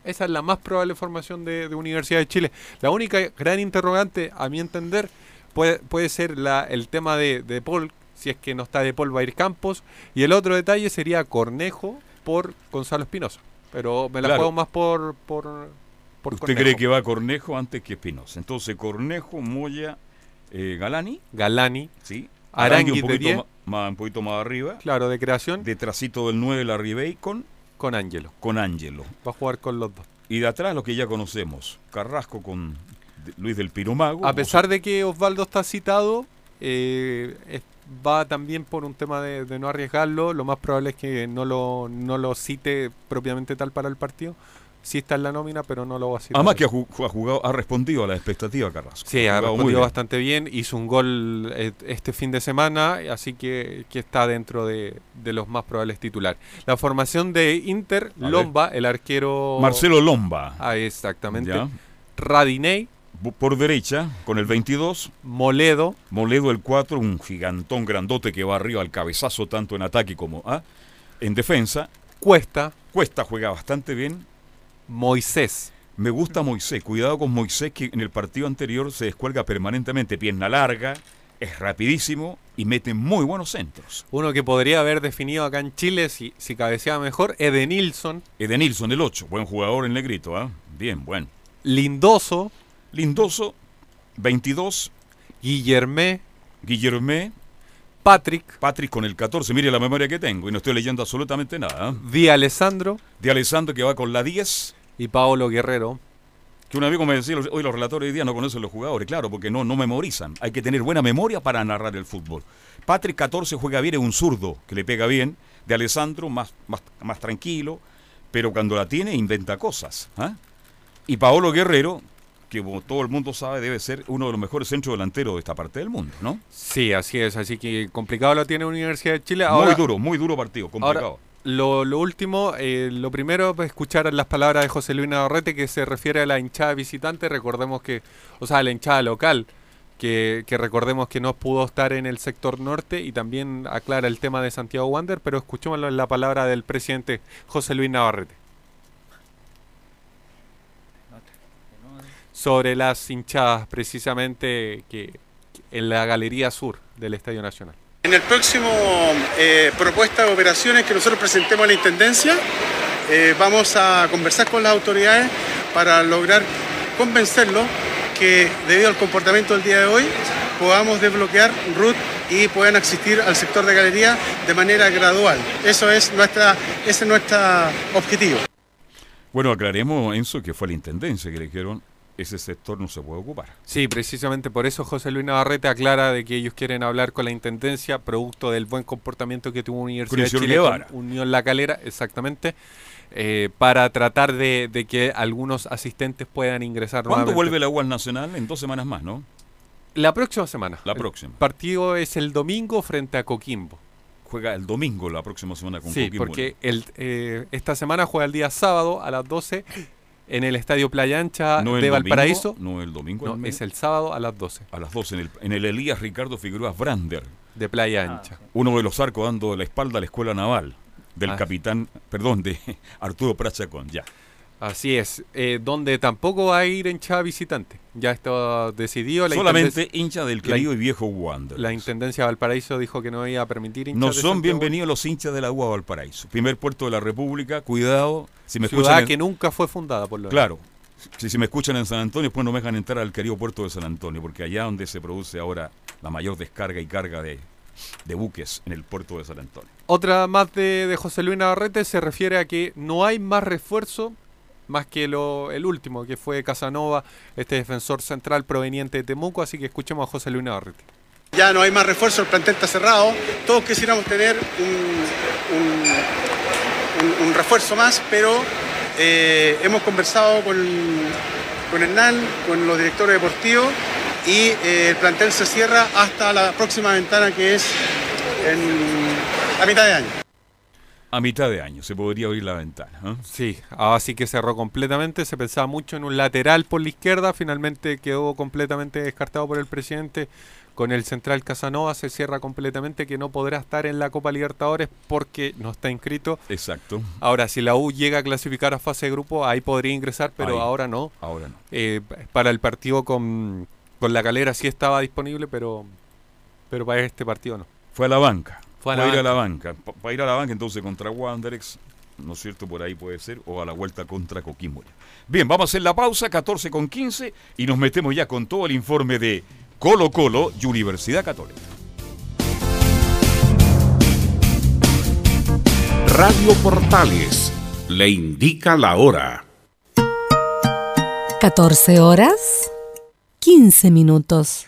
Esa es la más probable formación de, Universidad de Chile. La única gran interrogante, a mi entender, puede, puede ser la, el tema de, de Paul, si es que no está de Paul, va a ir Campos. Y el otro detalle sería Cornejo por Gonzalo Espinosa. Pero me la juego más por, por, ¿Usted cree que va Cornejo antes que Espinosa? Entonces, Cornejo, Moya, eh, Galani. Galani. Sí. Arangui un poquito, más, un poquito más arriba. Claro, de creación. Detrásito del 9, la Ribey con... Con Ángelo. Con Ángelo. Va a jugar con los dos. Y de atrás lo que ya conocemos. Carrasco con Luis del Piromago. A pesar de que Osvaldo está citado, eh, va también por un tema de, no arriesgarlo. Lo más probable es que no lo, no lo cite propiamente tal para el partido sí está en la nómina, pero no lo va a. Además que ha, jugado, ha respondido a la expectativa Carrasco. Sí, ha, respondido bastante bien, hizo un gol eh, este fin de semana, así que, está dentro de, los más probables titulares. La formación de Inter, Lomba, el arquero... Marcelo Lomba. Ah, exactamente. Radinei. Por derecha, con el 22. Moledo. Moledo el 4, un gigantón grandote que va arriba al cabezazo tanto en ataque como ¿ah? en defensa. Cuesta. Cuesta juega bastante bien Moisés. Me gusta Moisés. Cuidado con Moisés que en el partido anterior se descuelga permanentemente. Pierna larga, es rapidísimo y mete muy buenos centros. Uno que podría haber definido acá en Chile si, si cabeceaba mejor, Edenilson. Edenilson, el 8. Buen jugador en negrito, ¿ah? Bien, bueno. Lindoso. Lindoso, 22. Guillermé. Guillermé. Patrick. Patrick con el 14, mire la memoria que tengo y no estoy leyendo absolutamente nada. ¿ah? Di Alessandro. Di Alessandro que va con la 10. Y Paolo Guerrero. Que un amigo me decía, hoy los relatores hoy día no conocen los jugadores, claro, porque no, no memorizan. Hay que tener buena memoria para narrar el fútbol. Patrick 14 juega bien, es un zurdo que le pega bien. De Alessandro más, más, más tranquilo, pero cuando la tiene inventa cosas. ¿ah? Y Paolo Guerrero, que como todo el mundo sabe debe ser uno de los mejores centros delanteros de esta parte del mundo, ¿no? Sí, así es, así que complicado lo tiene Universidad de Chile. muy duro, muy duro partido, complicado. lo, último, eh, lo primero, pues, escuchar las palabras de José Luis Navarrete que se refiere a la hinchada visitante. Recordemos que, o sea, la hinchada local, que, que, recordemos que no pudo estar en el sector norte y también aclara el tema de Santiago Wander, pero escuchemos la palabra del presidente José Luis Navarrete. Sobre las hinchadas precisamente que, en la Galería Sur del Estadio Nacional. En el próximo eh, propuesta de operaciones que nosotros presentemos a la Intendencia, eh, vamos a conversar con las autoridades para lograr convencerlos que debido al comportamiento del día de hoy podamos desbloquear RUT y puedan asistir al sector de galería de manera gradual. Eso es nuestra, ese es nuestro objetivo. Bueno, aclaremos, Enzo, que fue la Intendencia que le dijeron ese sector no se puede ocupar. Sí, precisamente por eso José Luis Navarrete aclara de que ellos quieren hablar con la Intendencia, producto del buen comportamiento que tuvo Universidad de Chile Unión La Calera, exactamente, eh, para tratar de, que algunos asistentes puedan ingresar ¿Cuándo vuelve la UAS Nacional? En dos semanas más, ¿no? La próxima semana. La próxima. El partido es el domingo frente a Coquimbo. Juega el domingo la próxima semana con sí, Coquimbo. porque el, eh, esta semana juega el día sábado a las 12 en el Estadio Playa Ancha de Valparaíso. no el domingo. es el sábado a las 12. A las 12, en el, en el Elías Ricardo Figueroa Brander. De Playa ah, Ancha. Uno de los arcos dando la espalda a la escuela naval del ah. capitán, perdón, de Arturo Prachacón, ya. Así es, eh, donde tampoco va a ir hinchada visitante. Ya está decidido. La Solamente hincha del querido y viejo Wander. La Intendencia de Valparaíso dijo que no iba a permitir hinchas No son bienvenidos los hinchas de la UA Valparaíso. Primer puerto de la República, cuidado. Si me Ciudad que nunca fue fundada por lo Claro. Si, si me escuchan en San Antonio, pues no me dejan entrar al querido puerto de San Antonio, porque allá donde se produce ahora la mayor descarga y carga de, de buques en el puerto de San Antonio. Otra más de, de José Luis Navarrete se refiere a que no hay más refuerzo más que lo, el último, que fue Casanova, este defensor central proveniente de Temuco, así que escuchemos a José Luis Navarrete. Ya no hay más refuerzo, el plantel está cerrado, todos quisiéramos tener un, refuerzo más, pero eh, hemos conversado con, con Hernán, con los directores deportivos, y eh, el plantel se cierra hasta la próxima ventana que es la mitad de año a mitad de año se podría abrir la ventana. ¿eh? Sí, así que cerró completamente. Se pensaba mucho en un lateral por la izquierda, finalmente quedó completamente descartado por el presidente. Con el central Casanova se cierra completamente que no podrá estar en la Copa Libertadores porque no está inscrito. Exacto. Ahora, si la U llega a clasificar a fase de grupo, ahí podría ingresar, pero ahora no. Ahora no. Eh, para el partido con, con la calera sí estaba disponible, pero, pero para este partido no. Fue a la banca para ir a la banca. Para ir a la banca entonces contra Wanderers, ¿no es cierto? Por ahí puede ser, o a la vuelta contra Coquimbo. Bien, vamos a hacer la pausa, 14 con 15, y nos metemos ya con todo el informe de Colo Colo y Universidad Católica. Radio Portales le indica la hora. 14 horas, 15 minutos.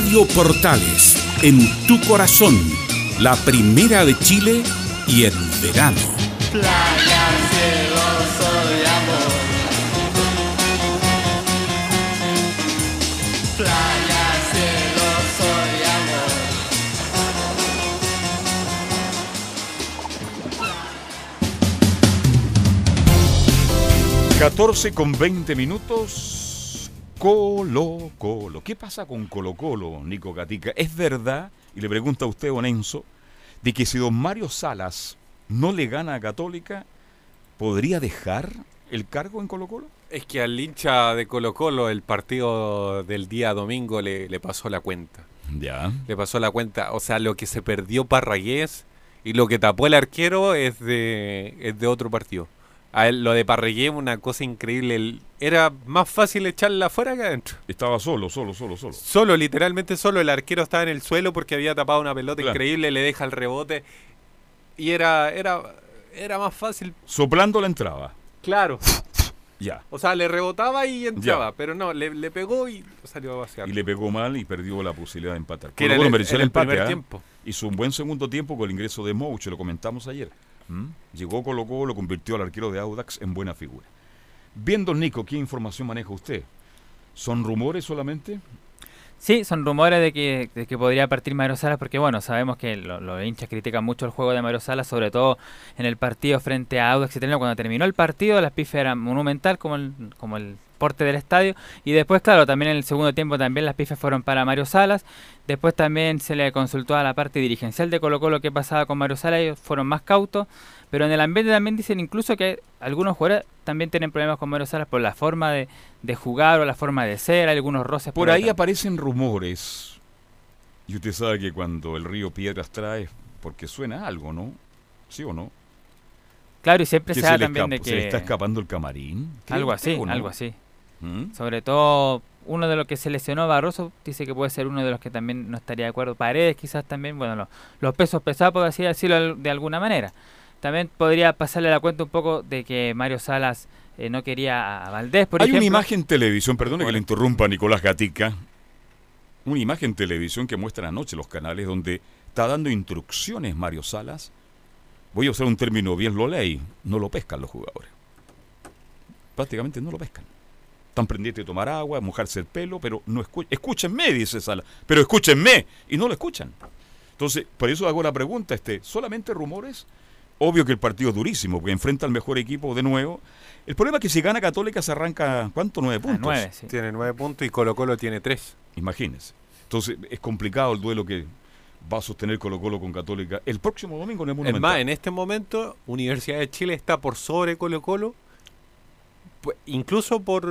Radio Portales, en tu corazón, la primera de Chile y en verano. Playa, cielo, sol y amor. Playa, cielo, sol y amor. 14 con 20 minutos. Colo Colo. ¿Qué pasa con Colo Colo, Nico Gatica? ¿Es verdad, y le pregunta a usted, Onenso, de que si don Mario Salas no le gana a Católica, podría dejar el cargo en Colo Colo? Es que al hincha de Colo Colo el partido del día domingo le, le pasó la cuenta. Ya. Le pasó la cuenta. O sea, lo que se perdió Parragués y lo que tapó el arquero es de, es de otro partido. A él, lo de Parragués una cosa increíble. Era más fácil echarla afuera que adentro. Estaba solo, solo, solo, solo. Solo, literalmente solo. El arquero estaba en el suelo porque había tapado una pelota Claro. increíble, le deja el rebote. Y era, era, era más fácil. Soplando la entrada. Claro. Ya. O sea, le rebotaba y entraba, Ya. pero no, le, le pegó y salió a vaciar. Y le pegó mal y perdió la posibilidad de empatar. Que en el- mereció el el empate. primer ¿ah? tiempo. Hizo un buen segundo tiempo con el ingreso de Mouch, lo comentamos ayer. ¿Mm? Llegó Colo Colo, lo convirtió al arquero de Audax en buena figura. Bien, don Nico, ¿qué información maneja usted? ¿Son rumores solamente? Sí, son rumores de que, de que podría partir Mario Salas porque, bueno, sabemos que lo- los hinchas critican mucho el juego de Mario Salas, sobre todo en el partido frente a Audax Italiano. Cuando terminó el partido, las pifes eran monumental como el, como el porte del estadio. Y después, claro, también en el segundo tiempo también las pifes fueron para Mario Salas. Después también se le consultó a la parte dirigencial de Colo Colo qué pasaba con Mario Salas, ellos fueron más cautos. Pero en el ambiente también dicen incluso que algunos jugadores también tienen problemas con Mario Salas por la forma de, de jugar o la forma de ser, hay algunos roces Por ahí aparecen rumores. Y usted sabe que cuando el río Piedras trae, porque suena algo, ¿no? ¿Sí o no? Claro, y siempre Que se da también de escapa- ¿Se le que... está escapando el camarín? ¿Cree Algo así, no? algo así. ¿Mm? Sobre todo, uno de los que se lesionó Barroso dice que puede ser uno de los que también no estaría de acuerdo. Paredes quizás también, bueno, los, los pesos pesados, por así decirlo de alguna manera. También podría pasarle la cuenta un poco de que Mario Salas eh, no quería a Valdés, por Hay ejemplo. una imagen en televisión, perdone que le interrumpa Nicolás Gatica, una imagen en televisión que muestra anoche los canales donde está dando instrucciones Mario Salas. Voy a usar un término bien lo ley, no lo pescan los jugadores. Prácticamente no lo pescan. Están pendientes de tomar agua, mojarse el pelo, pero no escuchan. Escúchenme, dice Sala, pero escúchenme, y no lo escuchan. Entonces, por eso hago la pregunta, este, ¿solamente rumores? Obvio que el partido es durísimo, porque enfrenta al mejor equipo de nuevo. El problema es que si gana Católica se arranca, ¿cuánto? Nueve puntos. nueve, sí. Tiene nueve puntos y Colo Colo tiene tres. Imagínense. Entonces, es complicado el duelo que va a sostener Colo Colo con Católica el próximo domingo en el Es Monumental. más, en este momento, Universidad de Chile está por sobre Colo Colo. Incluso por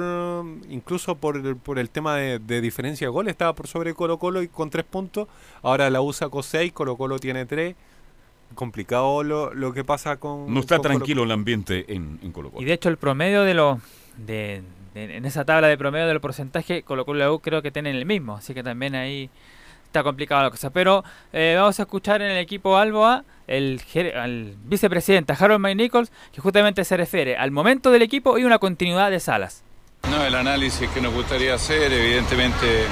incluso por, el- por el tema de, de diferencia de gol, estaba por sobre Colo Colo y con tres puntos. Ahora la USA con seis, Colo Colo tiene tres. Complicado lo, lo que pasa con. no está con Colo- tranquilo el ambiente en, en Colo Colo. Y de hecho el promedio de los... De, de- en esa tabla de promedio del porcentaje, Colo Colo y la U creo que tienen el mismo, así que también ahí está complicada la cosa. Pero eh, vamos a escuchar en el equipo Alboa el, vicepresidente Harold May Nichols, que justamente se refiere al momento del equipo y una continuidad de Salas. No, el análisis que nos gustaría hacer, evidentemente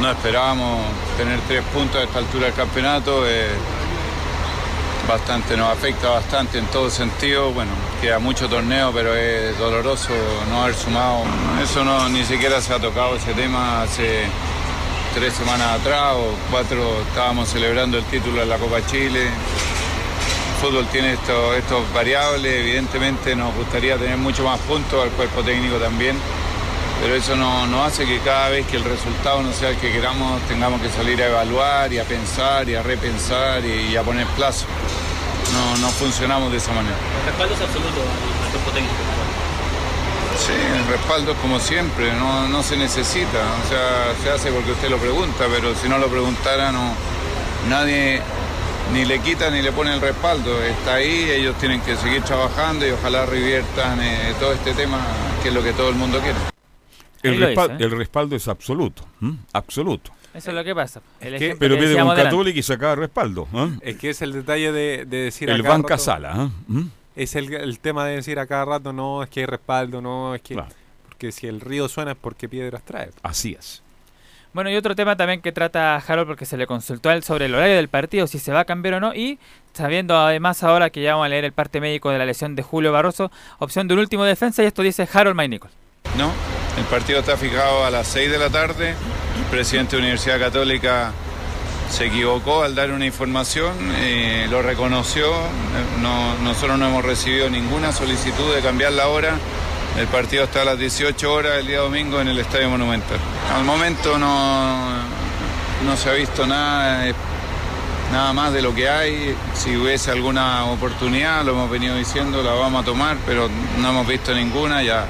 no esperábamos tener tres puntos a esta altura del campeonato. bastante, nos afecta bastante en todo sentido. Bueno, queda mucho torneo, pero es doloroso no haber sumado. Eso no, ni siquiera se ha tocado ese tema hace tres semanas atrás o cuatro estábamos celebrando el título de la Copa Chile. El fútbol tiene esto- estos variables, evidentemente nos gustaría tener mucho más puntos, al cuerpo técnico también, pero eso no, no hace que cada vez que el resultado no sea el que queramos tengamos que salir a evaluar y a pensar y a repensar y, a poner plazo. No, no funcionamos de esa manera. El respaldo es absoluto al cuerpo técnico. Sí, el respaldo es como siempre, no, no se necesita, o sea, se hace porque usted lo pregunta, pero si no lo preguntara, no, nadie ni le quita ni le pone el respaldo, está ahí, ellos tienen que seguir trabajando y ojalá reviertan eh, todo este tema, que es lo que todo el mundo quiere. El, respal- ¿eh? el respaldo es absoluto, ¿m? absoluto. Eso es lo que pasa. El que- ejemplo Pero pide un católico y saca respaldo. ¿eh? Es que es el detalle de, de decir El banca rato- sala. ¿eh? Es el, el tema de decir a cada rato, no, es que hay respaldo, no, es que... Porque si el río suena es porque piedras trae. Así es. Bueno, y otro tema también que trata Harold, porque se le consultó a él sobre el horario del partido, si se va a cambiar o no, y sabiendo además ahora que ya vamos a leer el parte médico de la lesión de Julio Barroso, opción de un último defensa, y esto dice Harold May Nichols. No, el partido está fijado a las 6 de la tarde. El presidente de Universidad Católica se equivocó al dar una información, lo reconoció. No, nosotros no hemos recibido ninguna solicitud de cambiar la hora. El partido está a las 18 horas el día domingo en el Estadio Monumental. Al momento no, no se ha visto nada, nada más de lo que hay. Si hubiese alguna oportunidad, lo hemos venido diciendo, la vamos a tomar, pero no hemos visto ninguna. Ya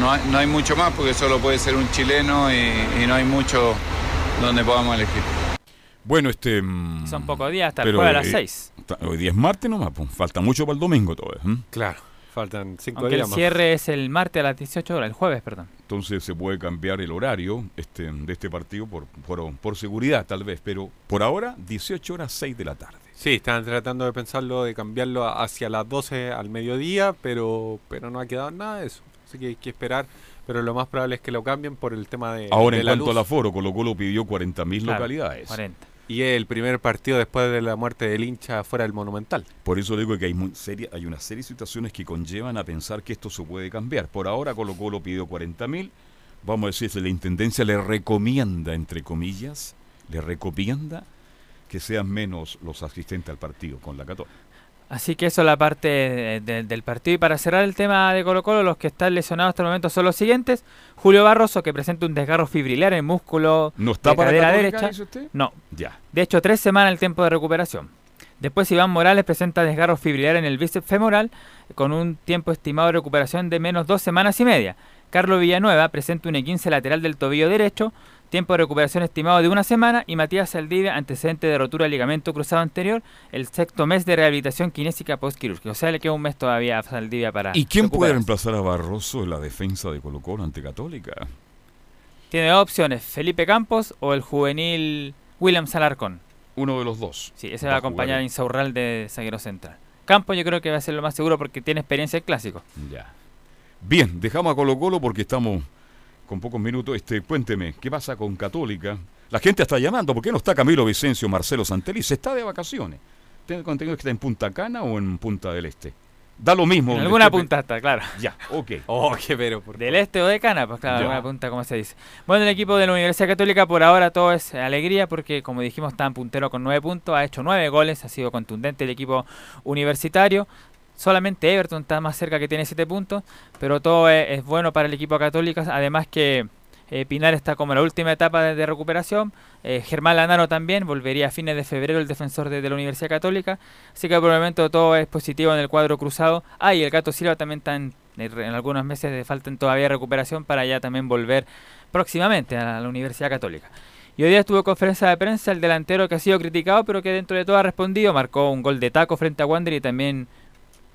no, no, hay, mucho más porque solo puede ser un chileno y no hay mucho donde podamos elegir. Bueno, este. mm, Son pocos días hasta el pero, jueves a las eh, 6. ta- Hoy día es martes nomás, pues, falta mucho para el domingo todo. ¿eh? Claro, faltan cinco Aunque el días más. cierre es el martes a las 18 horas, el jueves, perdón. Entonces se puede cambiar el horario este, de este partido por, por, por seguridad, tal vez. Pero por ahora, 18 horas 6 de la tarde. Sí, están tratando de pensarlo, de cambiarlo hacia las 12 al mediodía, pero, pero no ha quedado nada de eso. Así que hay que esperar, pero lo más probable es que lo cambien por el tema de, Ahora, de en la cuanto luz. al aforo, Colo Colo pidió 40.000 Claro, localidades. 40. Y el primer partido después de la muerte del hincha fuera del Monumental. Por eso digo que hay, muy hay una serie de situaciones que conllevan a pensar que esto se puede cambiar. Por ahora Colo Colo pidió 40.000. Vamos a decir, la Intendencia le recomienda, entre comillas, le recomienda que sean menos los asistentes al partido con la Católica. Así que eso es la parte de- de- del partido. Y para cerrar el tema de Colo Colo, los que están lesionados hasta el momento son los siguientes. Julio Barroso, que presenta un desgarro fibrilar en el músculo ¿No está de para cadera derecha. usted? No. Ya. De hecho, tres semanas el tiempo de recuperación. Después Iván Morales presenta desgarro fibrilar en el bíceps femoral con un tiempo estimado de recuperación de menos dos semanas y media. Carlos Villanueva presenta un E15 lateral del tobillo derecho, tiempo de recuperación estimado de una semana y Matías Saldivia antecedente de rotura de ligamento cruzado anterior, el sexto mes de rehabilitación kinésica postquirúrgica. O sea, le queda un mes todavía a Saldivia para ¿Y quién puede reemplazar a Barroso en la defensa de Colo Colo ante Católica? Tiene dos opciones, Felipe Campos o el juvenil William Salarcón. Uno de los dos. Sí, ese va, a Va a acompañar a Insaurral de zaguero central. Campos yo creo que va a ser lo más seguro porque tiene experiencia en clásico. Ya. Bien, dejamos a Colo Colo porque estamos con pocos minutos. Este, cuénteme, ¿qué pasa con Católica? La gente está llamando, ¿por qué no está Camilo Vicencio, Marcelo Santelli? Se está de vacaciones. Tengo entendido que está en Punta Cana o en Punta del Este. Da lo mismo. En alguna esté, punta está, claro. Ya, ok. Oh, qué pero. por Del este o de Cana, pues claro, Ya. alguna punta, como se dice. Bueno, el equipo de la Universidad Católica por ahora todo es alegría porque, como dijimos, está en puntero con nueve puntos, ha hecho nueve goles, ha sido contundente el equipo universitario. Solamente Everton está más cerca que tiene siete puntos, pero todo es, bueno para el equipo católico. Además que eh, Pinar está como en la última etapa de, recuperación. Eh, Germán Lanaro también volvería a fines de febrero el defensor de, la Universidad Católica. Así que por el momento todo es positivo en el cuadro cruzado. Ah, y el Gato Silva también está en, algunos meses de faltan todavía recuperación para ya también volver próximamente a la Universidad Católica. Y hoy día estuvo en conferencia de prensa el delantero que ha sido criticado, pero que dentro de todo ha respondido. Marcó un gol de taco frente a Wander y también,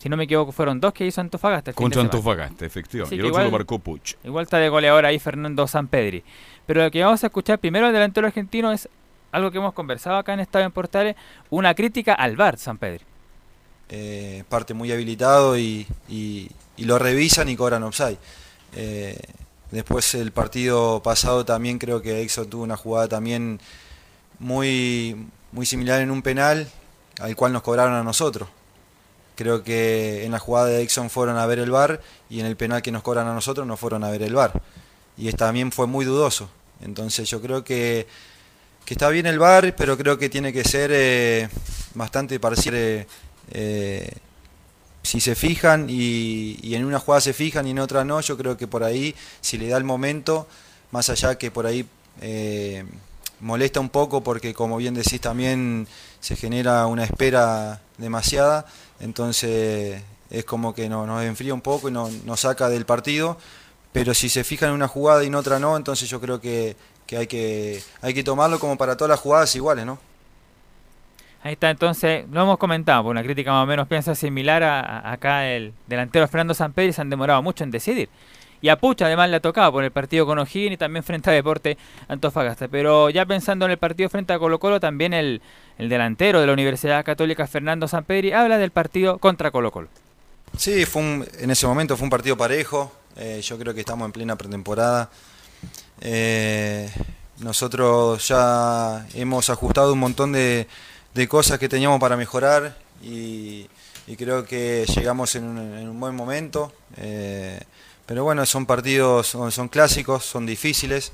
si no me equivoco, fueron dos que hizo Antofagasta. fin Contra. Antofagasta, efectivamente. Y el otro lo igual- marcó Puch. Igual está de goleador ahí Fernando Sampedri. Pero lo que vamos a escuchar primero del delantero argentino es algo que hemos conversado acá en Estadio en Portales, una crítica al VAR Sampedri. eh, parte muy habilitado y, y- y lo revisan y cobran offside. Eh, después el partido pasado también creo que Exxon tuvo una jugada también muy, muy similar en un penal al cual nos cobraron a nosotros. Creo que en la jugada de Exxon fueron a ver el VAR y en el penal que nos cobran a nosotros no fueron a ver el VAR. Y también fue muy dudoso. Entonces yo creo que, que está bien el VAR, pero creo que tiene que ser eh, bastante parcial. eh, eh, si se fijan y, en una jugada se fijan y en otra no, yo creo que por ahí, si le da el momento, más allá que por ahí molesta un poco porque como bien decís también se genera una espera demasiada, entonces es como que no- nos enfría un poco y no- nos saca del partido, pero si se fijan en una jugada y en otra no, entonces yo creo que, hay que hay que tomarlo como para todas las jugadas iguales, ¿no? Ahí está, entonces, lo hemos comentado, por una crítica más o menos piensa similar a, a- acá el delantero Fernando Sampedri, se han demorado mucho en decidir. Y a Pucha además le ha tocado por el partido con O'Higgins y también frente a Deporte Antofagasta. Pero ya pensando en el partido frente a Colo Colo, también el, el delantero de la Universidad Católica Fernando Sampedri habla del partido contra Colo Colo. Sí, fue en ese momento fue un partido parejo. eh, yo creo que estamos en plena pretemporada. Eh, nosotros ya hemos ajustado un montón de, cosas que teníamos para mejorar y, creo que llegamos en un, un buen momento. eh, pero bueno, son partidos, son clásicos, son difíciles.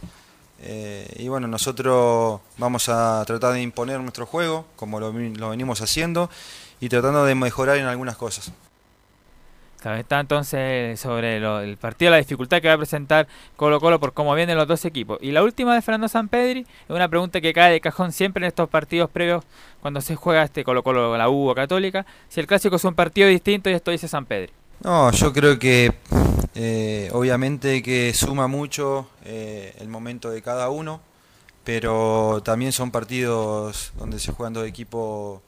Eh, y bueno, nosotros vamos a tratar de imponer nuestro juego, como lo, lo venimos haciendo, y tratando de mejorar en algunas cosas. Claro, Está entonces sobre lo- el partido, la dificultad que va a presentar Colo Colo por cómo vienen los dos equipos. Y la última de Fernando Sampedri es una pregunta que cae de cajón siempre en estos partidos previos cuando se juega este Colo Colo, la U o Católica. Si el clásico es un partido distinto y esto dice Sampedri. No, yo creo que eh, obviamente que suma mucho eh, el momento de cada uno, pero también son partidos donde se juegan dos equipos,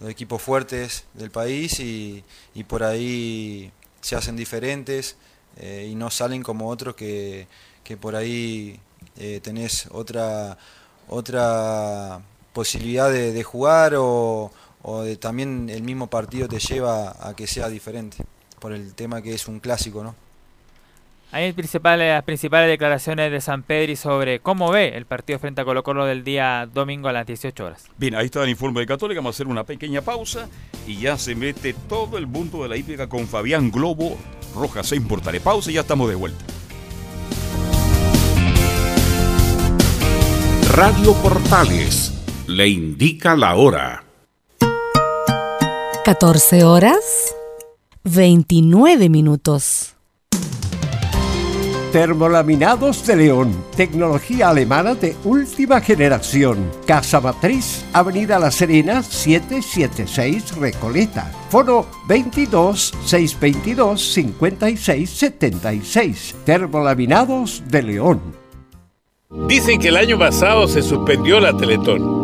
dos equipos fuertes del país y, y por ahí se hacen diferentes eh, y no salen como otros que, que por ahí eh, tenés otra, otra posibilidad de, de jugar o, o de también el mismo partido te lleva a que sea diferente por el tema que es un clásico, ¿no? Hay principales, las principales declaraciones de Sampedri sobre cómo ve el partido frente a Colo Colo del día domingo a las 18 horas. Bien, ahí está el informe de Católica. Vamos a hacer una pequeña pausa y ya se mete todo el mundo de la hípica con Fabián Globo Rojas en Portales. Pausa y ya estamos de vuelta. Radio Portales le indica la hora. 14 horas 29 minutos. Termolaminados de León, tecnología alemana de última generación. Casa Matriz, Avenida La Serena, 776 Recoleta. Foro 22 622 56 76. Termolaminados de León. Dicen que el año pasado se suspendió la Teletón,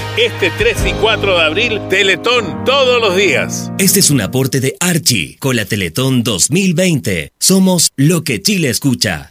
Este 3 y 4 de abril, Teletón todos los días. Este es un aporte de Archie con la Teletón 2020. Somos lo que Chile escucha.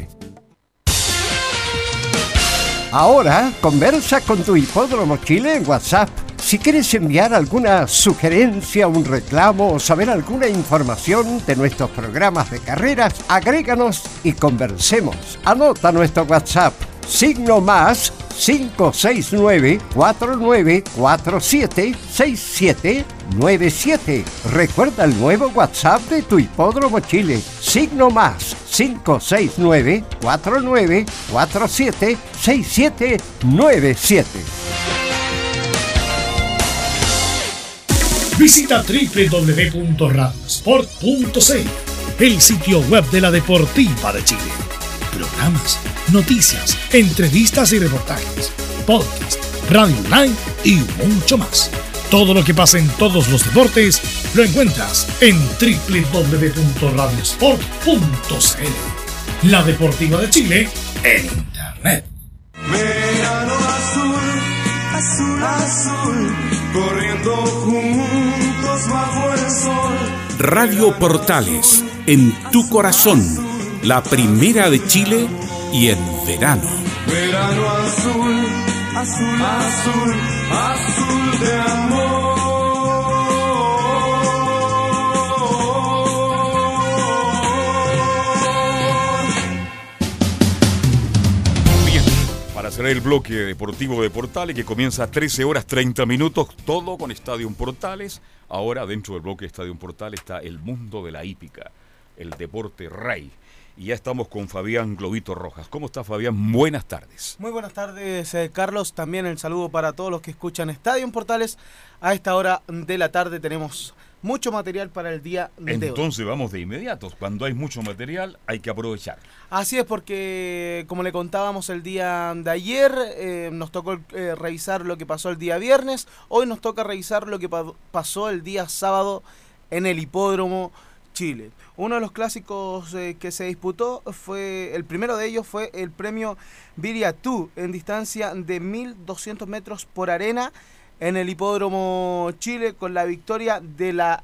Ahora conversa con tu hipódromo Chile en WhatsApp. Si quieres enviar alguna sugerencia, un reclamo o saber alguna información de nuestros programas de carreras, agréganos y conversemos. Anota nuestro WhatsApp, signo más 569-4947-6797. Recuerda el nuevo WhatsApp de tu hipódromo Chile, signo más 569-4947-6797. Visita www.radiosport.cl, el sitio web de la Deportiva de Chile. Programas, noticias, entrevistas y reportajes, podcast, radio online y mucho más. Todo lo que pasa en todos los deportes lo encuentras en www.radiosport.cl. La Deportiva de Chile en Internet. Verano azul, azul, azul, corriendo juntos bajo el sol. Radio Portales, en tu corazón, la primera de Chile y en verano. Verano azul, azul, azul, azul de amor. Bien, para cerrar el bloque deportivo de Portales que comienza a 13 horas 30 minutos, todo con Estadio Portales. Ahora dentro del bloque Estadio Portales está el mundo de la hípica, el deporte rey. Y ya estamos con Fabián Globito Rojas. ¿Cómo está Fabián? Buenas tardes. Muy buenas tardes, eh, Carlos. También el saludo para todos los que escuchan Estadio en Portales. A esta hora de la tarde tenemos mucho material para el día de hoy. Entonces vamos de inmediato. Cuando hay mucho material hay que aprovechar. Así es porque, como le contábamos el día de ayer, eh, nos tocó eh, revisar lo que pasó el día viernes. Hoy nos toca revisar lo que pa- pasó el día sábado en el hipódromo Chile. Uno de los clásicos eh, que se disputó fue, el primero de ellos fue el premio Viriatú en distancia de 1200 metros por arena en el hipódromo Chile con la victoria de la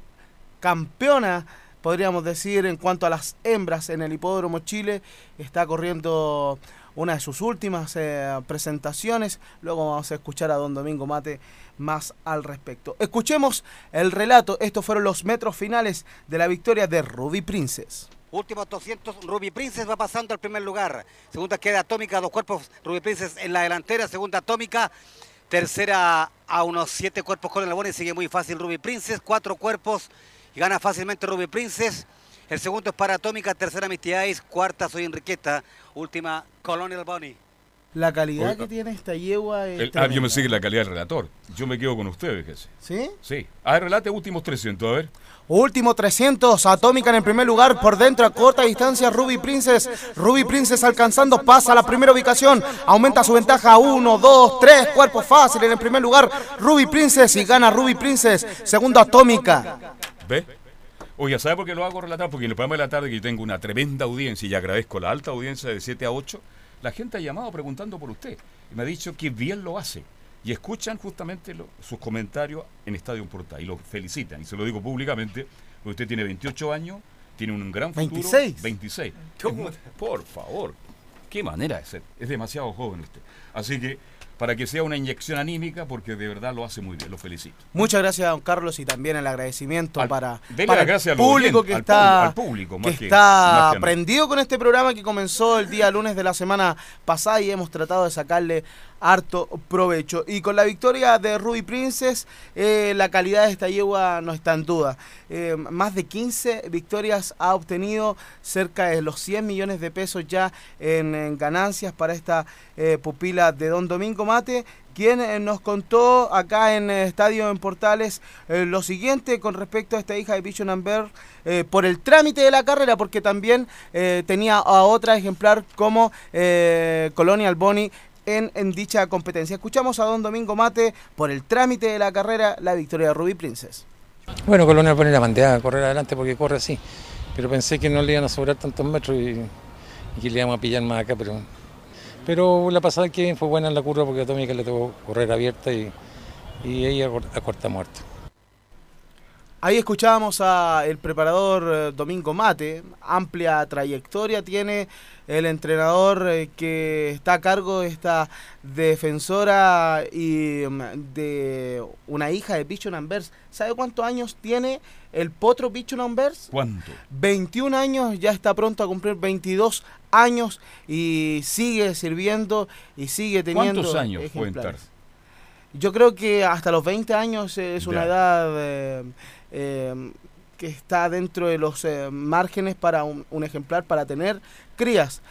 campeona, podríamos decir, en cuanto a las hembras en el hipódromo Chile. Está corriendo una de sus últimas eh, presentaciones. Luego vamos a escuchar a don Domingo Mate más al respecto. Escuchemos el relato. Estos fueron los metros finales de la victoria de Ruby Princess. Últimos 200, Ruby Princess va pasando al primer lugar. Segunda queda Atómica, dos cuerpos, Ruby Princess en la delantera. Segunda Atómica. Tercera a unos siete cuerpos con el Alboni. Sigue muy fácil Ruby Princess. Cuatro cuerpos y gana fácilmente Ruby Princess. El segundo es para Atómica. Tercera Misty Ice. Cuarta Soy Enriqueta. Última Colonial Bunny. La calidad que tiene esta yegua es El- ah, yo me sigue la calidad del relator. Yo me quedo con ustedes, fíjese. ¿Sí? Sí. A ver, relate últimos 300, a ver. Último 300, Atómica en el primer lugar, por dentro a corta distancia Ruby Princess. Ruby Princess alcanzando, pasa a la primera ubicación, aumenta su ventaja a 1, 2, 3, cuerpo fácil en el primer lugar. Ruby Princess y gana Ruby Princess. Segundo Atómica. ¿Ve? Oye, ¿sabe por qué lo hago relatar? Porque en el programa de la tarde que yo tengo una tremenda audiencia y agradezco la alta audiencia de 7 a 8, la gente ha llamado preguntando por usted y me ha dicho que bien lo hace. Y escuchan justamente lo- sus comentarios en Estadio Portal y lo felicitan. Y se lo digo públicamente, porque usted tiene 28 años, tiene un gran futuro. 26. 26. Es mu- por favor, qué manera de ser. Es demasiado joven usted. Así que, para que sea una inyección anímica, porque de verdad lo hace muy bien, lo felicito. Muchas gracias, don Carlos, y también el agradecimiento para, para el público que está, al público, más que que- está más prendido con este programa que comenzó el día lunes de la semana pasada y hemos tratado de sacarle harto provecho. Y con la victoria de Ruby Princess, eh, la calidad de esta yegua no está en duda. Eh, más de 15 victorias ha obtenido, cerca de los 100 millones de pesos ya en, en ganancias para esta eh, pupila de Don Domingo Mate quien eh, nos contó acá en eh, Estadio en Portales eh, lo siguiente con respecto a esta hija de Vision Amber por el trámite de la carrera, porque también tenía a otra ejemplar como Colonial Bonnie en, dicha competencia. Escuchamos a don Domingo Mate por el trámite de la carrera, la victoria de Ruby Princess. Bueno, Colonia pone la bandera a correr adelante porque corre así, pero pensé que no le iban a sobrar tantos metros y, y que le íbamos a pillar más acá, pero, pero la pasada que fue buena en la curva porque a Tómica le tocó correr abierta y, y ella a cor- a corta muerto. Ahí escuchábamos a el preparador eh, Domingo Mate, amplia trayectoria tiene el entrenador eh, que está a cargo de esta defensora y mm, de una hija de Bichon Ambers. ¿Sabe cuántos años tiene el potro Bichon Ambers? ¿Cuánto? 21 años, ya está pronto a cumplir 22 años y sigue sirviendo y sigue teniendo ¿Cuántos años estar? Yo creo que hasta los 20 años es una Ya. edad eh, eh, que está dentro de los eh, márgenes para un, un ejemplar para tener crías,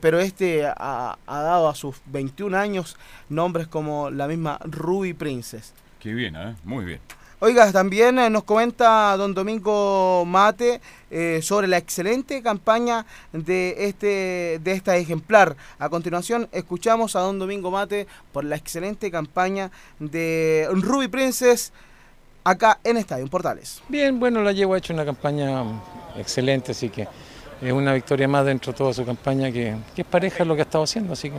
pero este ha, ha dado a sus 21 años nombres como la misma Ruby Princess. Qué bien, ¿eh? Muy bien. Oiga, también eh, nos comenta don Domingo Mate eh, sobre la excelente campaña de este de esta ejemplar. A continuación escuchamos a don Domingo Mate por la excelente campaña de Ruby Princess acá en Estadio Portales. Bien, bueno, la Yegua ha hecho una campaña excelente, así que es una victoria más dentro de toda su campaña que, que es pareja lo que ha estado haciendo, así que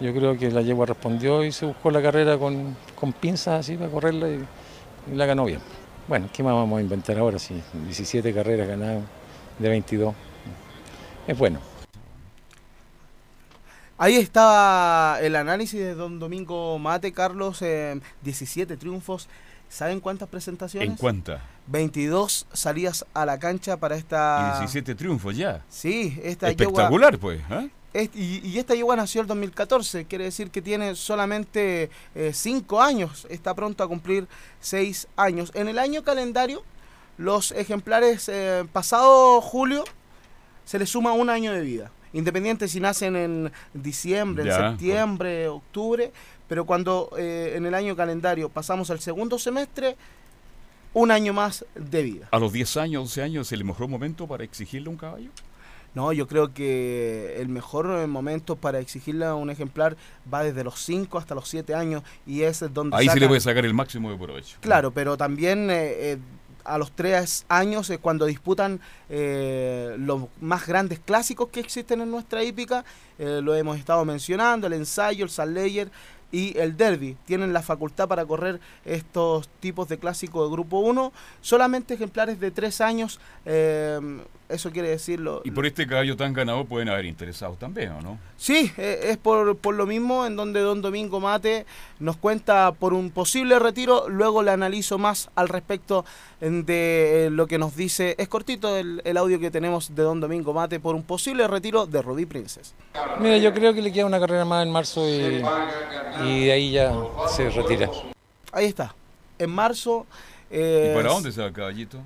yo creo que la Yegua respondió y se buscó la carrera con, con pinzas así para correrla y, y la ganó bien. Bueno, ¿qué más vamos a inventar ahora? Si 17 carreras ganadas de 22, es bueno. Ahí está el análisis de don Domingo Mate, Carlos, eh, 17 triunfos. ¿Saben cuántas presentaciones? ¿En cuánta? 22 salidas a la cancha para Y esta... 17 triunfos ya. Sí, esta yegua- Espectacular, pues. ¿eh? Y, y esta yegua nació el 2014, quiere decir que tiene solamente 5 años, está pronto a cumplir 6 años. En el año calendario, los ejemplares eh, pasado julio se les suma un año de vida. Independiente si nacen en diciembre, en Ya, septiembre, octubre, pero cuando eh, en el año calendario pasamos al segundo semestre, un año más de vida. A los 10 años, 11 años, ¿es el mejor momento para exigirle un caballo? No, yo creo que el mejor eh, momento para exigirle a un ejemplar va desde los 5 hasta los 7 años y es donde Ahí se le puede sacar el máximo de provecho. Claro, pero también eh, eh, a los 3 años es cuando disputan eh, los más grandes clásicos que existen en nuestra hípica. eh, lo hemos estado mencionando, el ensayo, el Sunlayer y el Derby. Tienen la facultad para correr estos tipos de clásicos de grupo 1. Solamente ejemplares de 3 años, eso quiere decirlo. Y por este caballo tan ganado pueden haber interesados también, ¿o no? Sí, eh, es por, por lo mismo en donde don Domingo Mate nos cuenta por un posible retiro, luego le analizo más al respecto en de eh, lo que nos dice, es cortito el, el audio que tenemos de don Domingo Mate por un posible retiro de Ruby Princess. Mira, yo creo que le queda una carrera más en marzo y, y de ahí ya se retira. Ahí está, en marzo... ¿Y eh, para dónde se va el caballito?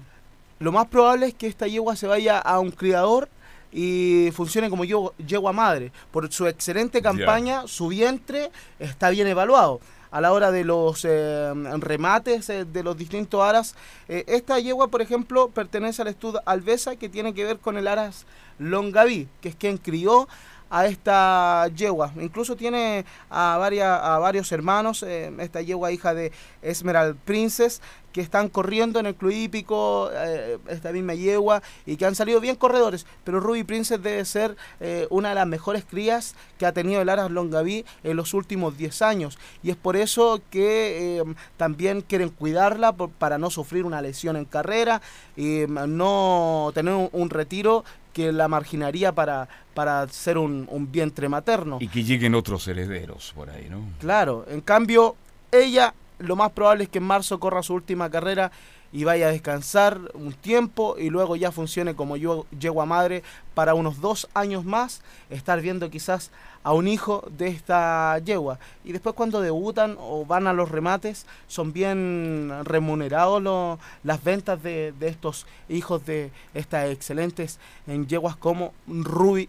Lo más probable es que esta yegua se vaya a un criador y funcione como yegua, madre. Por su excelente campaña, su vientre está bien evaluado. A la hora de los eh, remates eh, de los distintos aras, eh, esta yegua, por ejemplo, pertenece al estudio Alvesa, que tiene que ver con el aras Longaví, que es quien crió a esta yegua. Incluso tiene a, varias, a varios hermanos, esta yegua hija de Esmerald Princess, que están corriendo en el club hípico, eh, esta misma yegua, y que han salido bien corredores. Pero Ruby Princess debe ser eh, una de las mejores crías que ha tenido el Aras Longaví en los últimos 10 años. Y es por eso que eh, también quieren cuidarla por- para no sufrir una lesión en carrera y mm, no tener un, un retiro que la marginaría para, para ser un, un vientre materno. Y que lleguen otros herederos por ahí, ¿no? Claro, en cambio, ella lo más probable es que en marzo corra su última carrera y vaya a descansar un tiempo y luego ya funcione como yo yegua madre para unos dos años más, estar viendo quizás a un hijo de esta yegua. Y después cuando debutan o van a los remates, son bien remunerados las ventas de, de estos hijos de estas excelentes en yeguas como Ruby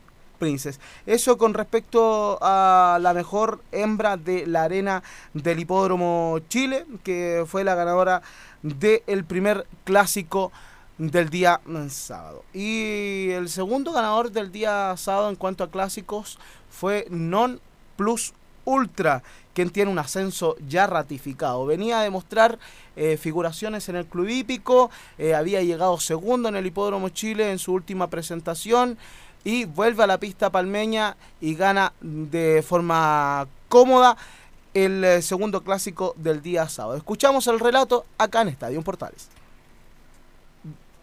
Eso con respecto a la mejor hembra de la arena del Hipódromo Chile, que fue la ganadora del primer clásico del día sábado. Y el segundo ganador del día sábado en cuanto a clásicos fue Non Plus Ultra, quien tiene un ascenso ya ratificado. Venía a demostrar eh, figuraciones en el club hípico, eh, había llegado segundo en el Hipódromo Chile en su última presentación y vuelve a la pista palmeña y gana de forma cómoda el eh, segundo clásico del día sábado. Escuchamos el relato acá en Estadio Portales.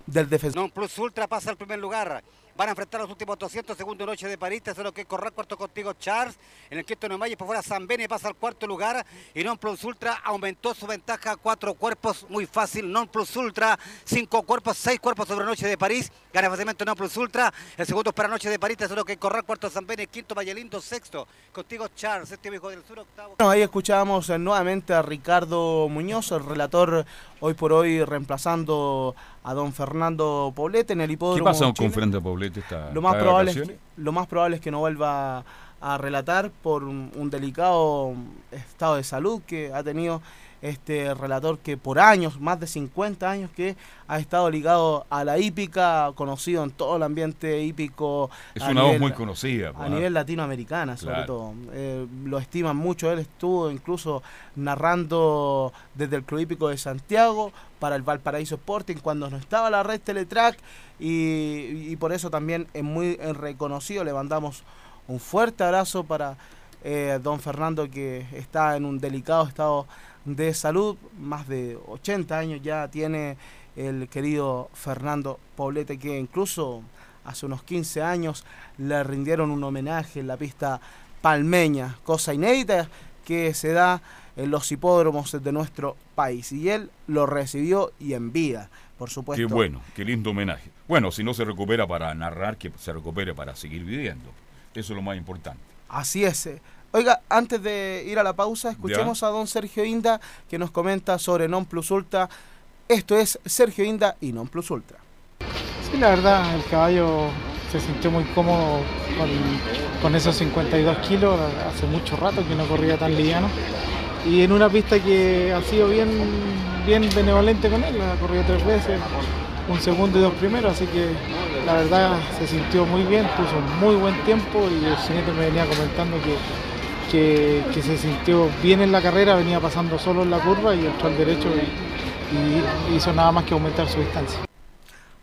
Del defensor. Non Plus Ultra pasa al primer lugar. Van a enfrentar los últimos 200 segundos noche de París. Tercero que correr cuarto contigo Charles. En el quinto Neumayer por fuera San Bene pasa al cuarto lugar. Y Non Plus Ultra aumentó su ventaja a cuatro cuerpos. Muy fácil. Non Plus Ultra. Cinco cuerpos, seis cuerpos sobre noche de París. Gana fácilmente Non Plus Ultra. El segundo para noche de París. Tercero que correr cuarto San Bene. Quinto Vallelindo. Sexto contigo Charles. Séptimo hijo del sur. Octavo. Bueno, ahí escuchábamos eh, nuevamente a Ricardo Muñoz, el relator hoy por hoy reemplazando a don Fernando Poblete en el ¿Qué hipódromo. pasa con. Frente Poblete? Está, Lo más, está probable es que, lo más probable es que no vuelva a relatar por un, un delicado estado de salud que ha tenido este relator que por años, más de 50 años que ha estado ligado a la hípica, conocido en todo el ambiente hípico. Es una voz nivel- muy conocida. a pues, nivel latinoamericana, sobre Claro. todo. Eh, lo estiman mucho. Él estuvo incluso narrando desde el Club Hípico de Santiago para el Valparaíso Sporting cuando no estaba la red Teletrack y, y por eso también es muy eh, reconocido. Le mandamos un fuerte abrazo para eh, don Fernando que está en un delicado estado de salud. Más de 80 años ya tiene el querido Fernando Poblete que incluso hace unos 15 años le rindieron un homenaje en la pista palmeña, cosa inédita que se da en los hipódromos de nuestro país. Y él lo recibió y en vida, por supuesto. Qué bueno, qué lindo homenaje. Bueno, si no se recupera para narrar, que se recupere para seguir viviendo. Eso es lo más importante. Así es. Oiga, antes de ir a la pausa, escuchemos a don Sergio Inda que nos comenta sobre Non Plus Ultra. Esto es Sergio Inda y Non Plus Ultra. Sí, la verdad, el caballo se sintió muy cómodo con, con esos 52 kilos. Hace mucho rato que no corría tan liviano. Y en una pista que ha sido bien, bien benevolente con él, ha corrido tres veces, un segundo y dos primeros, así que la verdad se sintió muy bien, puso muy buen tiempo y el jinete me venía comentando que, que, que se sintió bien en la carrera, venía pasando solo en la curva y entró al derecho y, y hizo nada más que aumentar su distancia.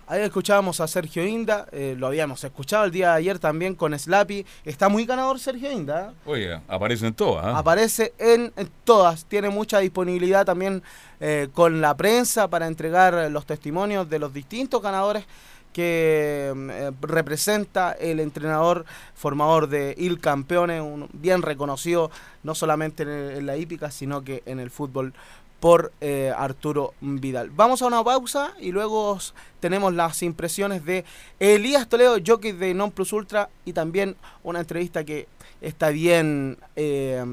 Ahí escuchábamos a Sergio Inda, eh, lo habíamos escuchado el día de ayer también con Slappy. Está muy ganador Sergio Inda. ¿eh? Oye, aparecen todas. ¿ah? Aparece en, en todas, tiene mucha disponibilidad también eh, con la prensa para entregar los testimonios de los distintos ganadores que eh, representa el entrenador formador de Il Campeone, un, bien reconocido no solamente en, la hípica, sino que en el fútbol por eh, Arturo Vidal. Vamos a una pausa y luego tenemos las impresiones de Elías Toledo, jockey de Non Plus Ultra, y también una entrevista que está bien eh,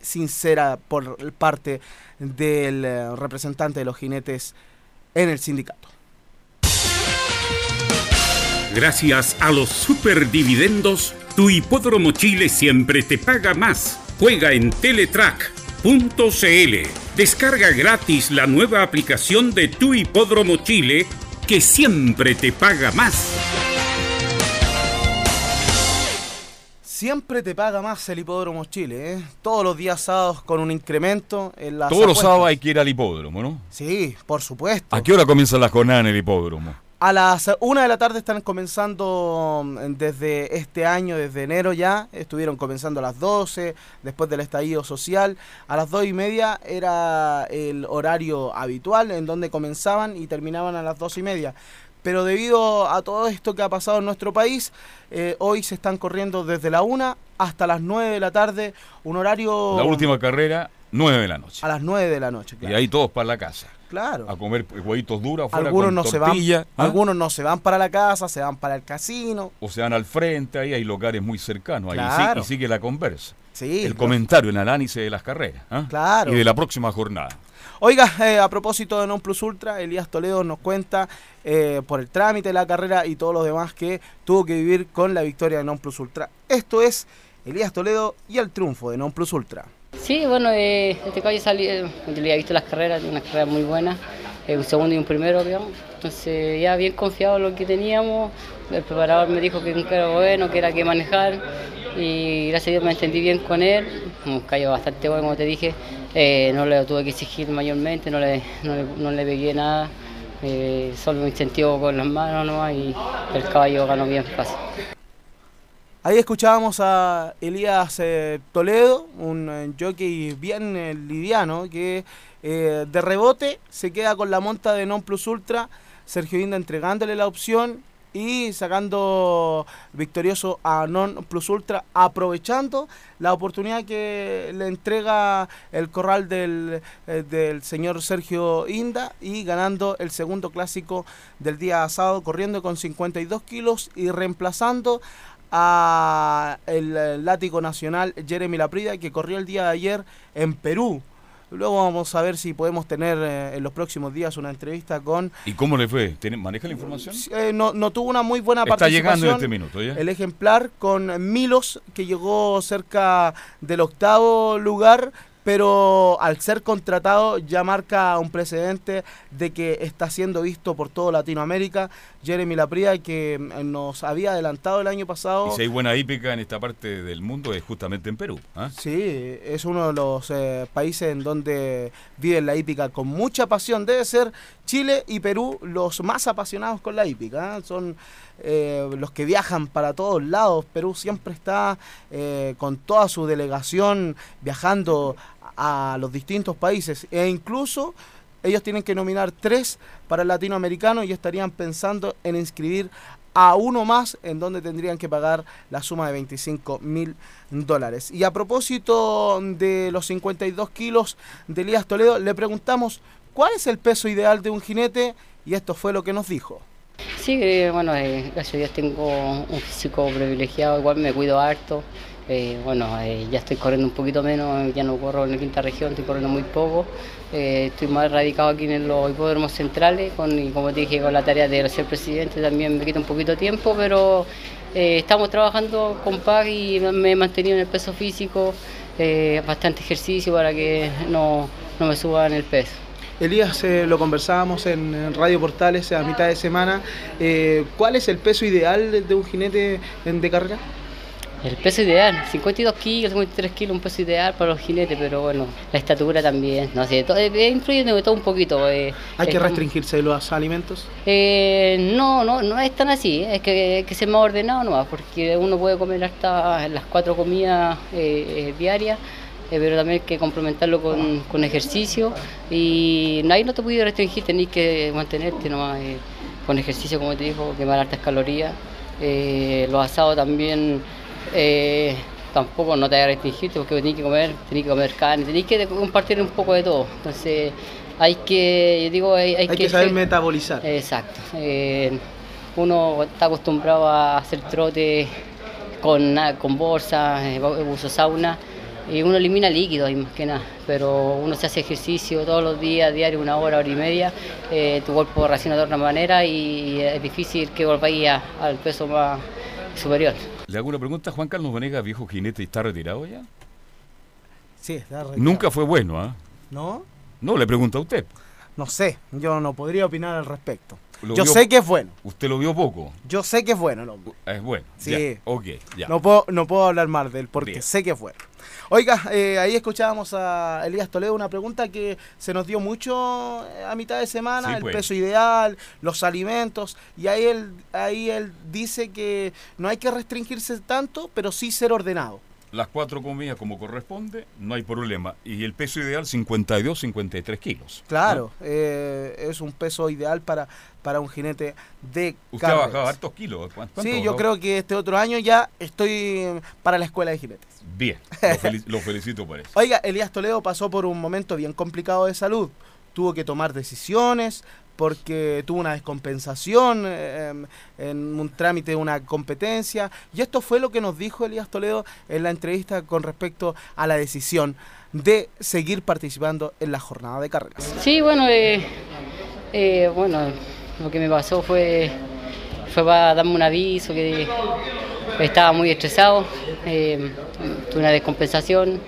sincera por parte del eh, representante de los jinetes en el sindicato. Gracias a los superdividendos, tu hipódromo Chile siempre te paga más. Juega en Teletrack.cl. Descarga gratis la nueva aplicación de tu hipódromo Chile que siempre te paga más. Siempre te paga más el hipódromo Chile, ¿eh? todos los días sábados con un incremento en las Todos los sábados hay que ir al hipódromo, ¿no? Sí, por supuesto. ¿A qué hora comienza la jornada en el hipódromo? A las una de la tarde están comenzando mm, desde este año, desde enero ya. Estuvieron comenzando a las 12, después del estallido social. A las dos y media era el horario habitual en donde comenzaban y terminaban a las dos y media. Pero debido a todo esto que ha pasado en nuestro país, eh, hoy se están corriendo desde la una hasta las 9 de la tarde, un horario La última carrera, 9 de la noche. a las 9 de la noche. Y ahí todos para la casa. Claro. A comer huevitos duros afuera Algunos con no se van, ¿ah? algunos no se van para la casa, se van para el casino. O se van al frente, ahí hay lugares muy cercanos. Ahí y sigue la conversa. Sí, el comentario, el análisis de las carreras. ¿ah? Claro. Y de la próxima jornada. Oiga, eh, a propósito de Non Plus Ultra, Elías Toledo nos cuenta eh, por el trámite de la carrera y todo lo demás que tuvo que vivir con la victoria de Non Plus Ultra. Esto es Elías Toledo y el triunfo de Non Plus Ultra. Sí, bueno, eh, este caballo salió, eh, había visto las carreras, una carrera muy buena, eh, un segundo y un primero, digamos. Entonces ya bien confiado en lo que teníamos, el preparador me dijo que era bueno, que era que manejar y gracias a Dios me entendí bien con él. un callo bastante bueno, como te dije. Eh, no le tuve que exigir mayormente, no le, no le, no pegué nada. Eh, solo me incentivo con las manos nomás y el caballo ganó bien fácil. Ahí escuchábamos a Elías eh, Toledo, un eh, jockey bien eh, liviano, que de rebote se queda con la monta de Non Plus Ultra, Sergio Inda entregándole la opción y sacando victorioso a Non Plus Ultra, aprovechando la oportunidad que le entrega el corral del, del señor Sergio Inda y ganando el segundo clásico del día sábado, corriendo con 52 kilos y reemplazando a el, látigo nacional Jeremy Laprida que corrió el día de ayer en Perú. Luego vamos a ver si podemos tener eh, en los próximos días una entrevista con... ¿Y cómo le fue? ¿Tiene- ¿Maneja la información? Eh, no, no tuvo una muy buena Está participación. llegando en este minuto, ¿ya? El ejemplar con Milos, que llegó cerca del octavo lugar, pero al ser contratado ya marca un precedente de que está siendo visto por todo Latinoamérica. Jeremy Laprida, que mm, nos había adelantado el año pasado. Y si hay buena hípica en esta parte del mundo es justamente en Perú. ¿ah? Sí, es uno de los eh, países en donde viven la hípica con mucha pasión. Debe ser Chile y Perú los más apasionados con la hípica. ¿eh? Son eh, los que viajan para todos lados. Perú siempre está eh, con toda su delegación viajando a los distintos países. E incluso ellos tienen que nominar tres para el latinoamericano y estarían pensando en inscribir a uno más en donde tendrían que pagar la suma de 25 mil dólares. Y a propósito de los 52 kilos de Elías Toledo, le preguntamos cuál es el peso ideal de un jinete y esto fue lo que nos dijo. Sí, eh, bueno, eh, gracias a Dios tengo un físico privilegiado, igual me cuido harto. Eh, bueno, eh, ya estoy corriendo un poquito menos, ya no corro en la quinta región, estoy corriendo muy poco. Eh, estoy más radicado aquí en los hipódromos centrales, con, y como te dije, con la tarea de ser presidente también me quita un poquito de tiempo, pero eh, estamos trabajando con PAC y me he mantenido en el peso físico, eh, bastante ejercicio para que no, no me suban el peso. Elías, eh, lo conversábamos en, en Radio Portales a mitad de semana. Eh, ¿Cuál es el peso ideal de- un jinete en- de carrera? El peso ideal, 52 kilos, 53 kilos, un peso ideal para los jinetes, pero bueno, la estatura también, no sé, todo, eh, influye de todo un poquito. eh, ¿Hay que como- restringirse de los alimentos? Eh, no, no, no es tan así, es que que ser más ordenado nomás, porque uno puede comer hasta las cuatro comidas eh, eh, diarias, eh, pero también hay que complementarlo con, con ejercicio y ahí no te puedes restringir, tenés que mantenerte nomás eh, con ejercicio, como te digo, quemar altas calorías. Eh, los asados también eh, tampoco no te que restringirte porque tenés que comer, tenés que comer carne, tenés que compartir un poco de todo. Entonces hay que, yo digo, hay, hay Hay que saber ser- metabolizar. Exacto. Eh, uno está acostumbrado a hacer trote con, con bolsa, eh, uso sauna, y uno elimina líquidos y más que nada. Pero uno se hace ejercicio todos los días, diario, una hora, hora y media, eh, tu cuerpo reacciona de otra manera y es difícil que volváis al peso más superior. Le hago una pregunta, Juan Carlos Venegas, viejo jinete, ¿está retirado ya? Sí, está retirado. Nunca fue bueno, ¿ah? ¿No? No, le pregunto a usted. No sé, yo no podría opinar al respecto. Lo Yo vio- sé que es bueno. Usted lo vio poco. Yo sé que es bueno el hombre. Es bueno. Sí. ya, ok, ya. No puedo, no puedo hablar mal de él porque Bien. sé que es bueno. Oiga, eh, ahí escuchábamos a Elías Toledo una pregunta que se nos dio mucho eh, a mitad de semana, Sí, el pues. peso ideal, los alimentos, y ahí él, ahí él dice que no hay que restringirse tanto, pero sí ser ordenado. Las cuatro comidas como corresponde, no hay problema. Y el peso ideal, 52, 53 kilos. Claro, eh, es un peso ideal para, para un jinete de Usted ha bajado hartos kilos. ¿Cuán- cuánto Sí, yo creo que este otro año ya estoy para la escuela de jinetes. Bien, lo, felic- lo felicito por eso. Oiga, Elías Toledo pasó por un momento bien complicado de salud. Tuvo que tomar decisiones porque tuvo una descompensación eh, em, en un trámite de una competencia. Y esto fue lo que nos dijo Elías Toledo en la entrevista con respecto a la decisión de seguir participando en la jornada de carreras. Sí, bueno, eh, eh, bueno, lo que me pasó fue, fue para darme un aviso que estaba muy estresado, eh, tuve una descompensación,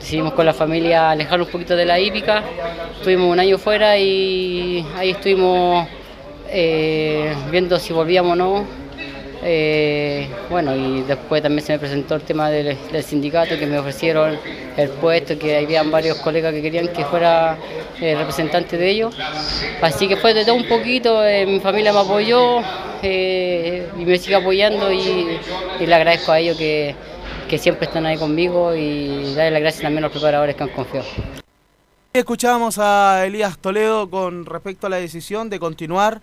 decidimos con la familia alejarnos un poquito de la hípica, estuvimos un año fuera y ahí estuvimos eh, viendo si volvíamos o no. Eh, bueno, y después también se me presentó el tema del, sindicato, que me ofrecieron el puesto, que habían varios colegas que querían que fuera eh, representante de ellos. Así que fue de todo un poquito, eh, mi familia me apoyó eh, y me sigue apoyando y, y le agradezco a ellos que, que siempre están ahí conmigo y darle las gracias también a los preparadores que han confiado. Escuchábamos a Elías Toledo con respecto a la decisión de continuar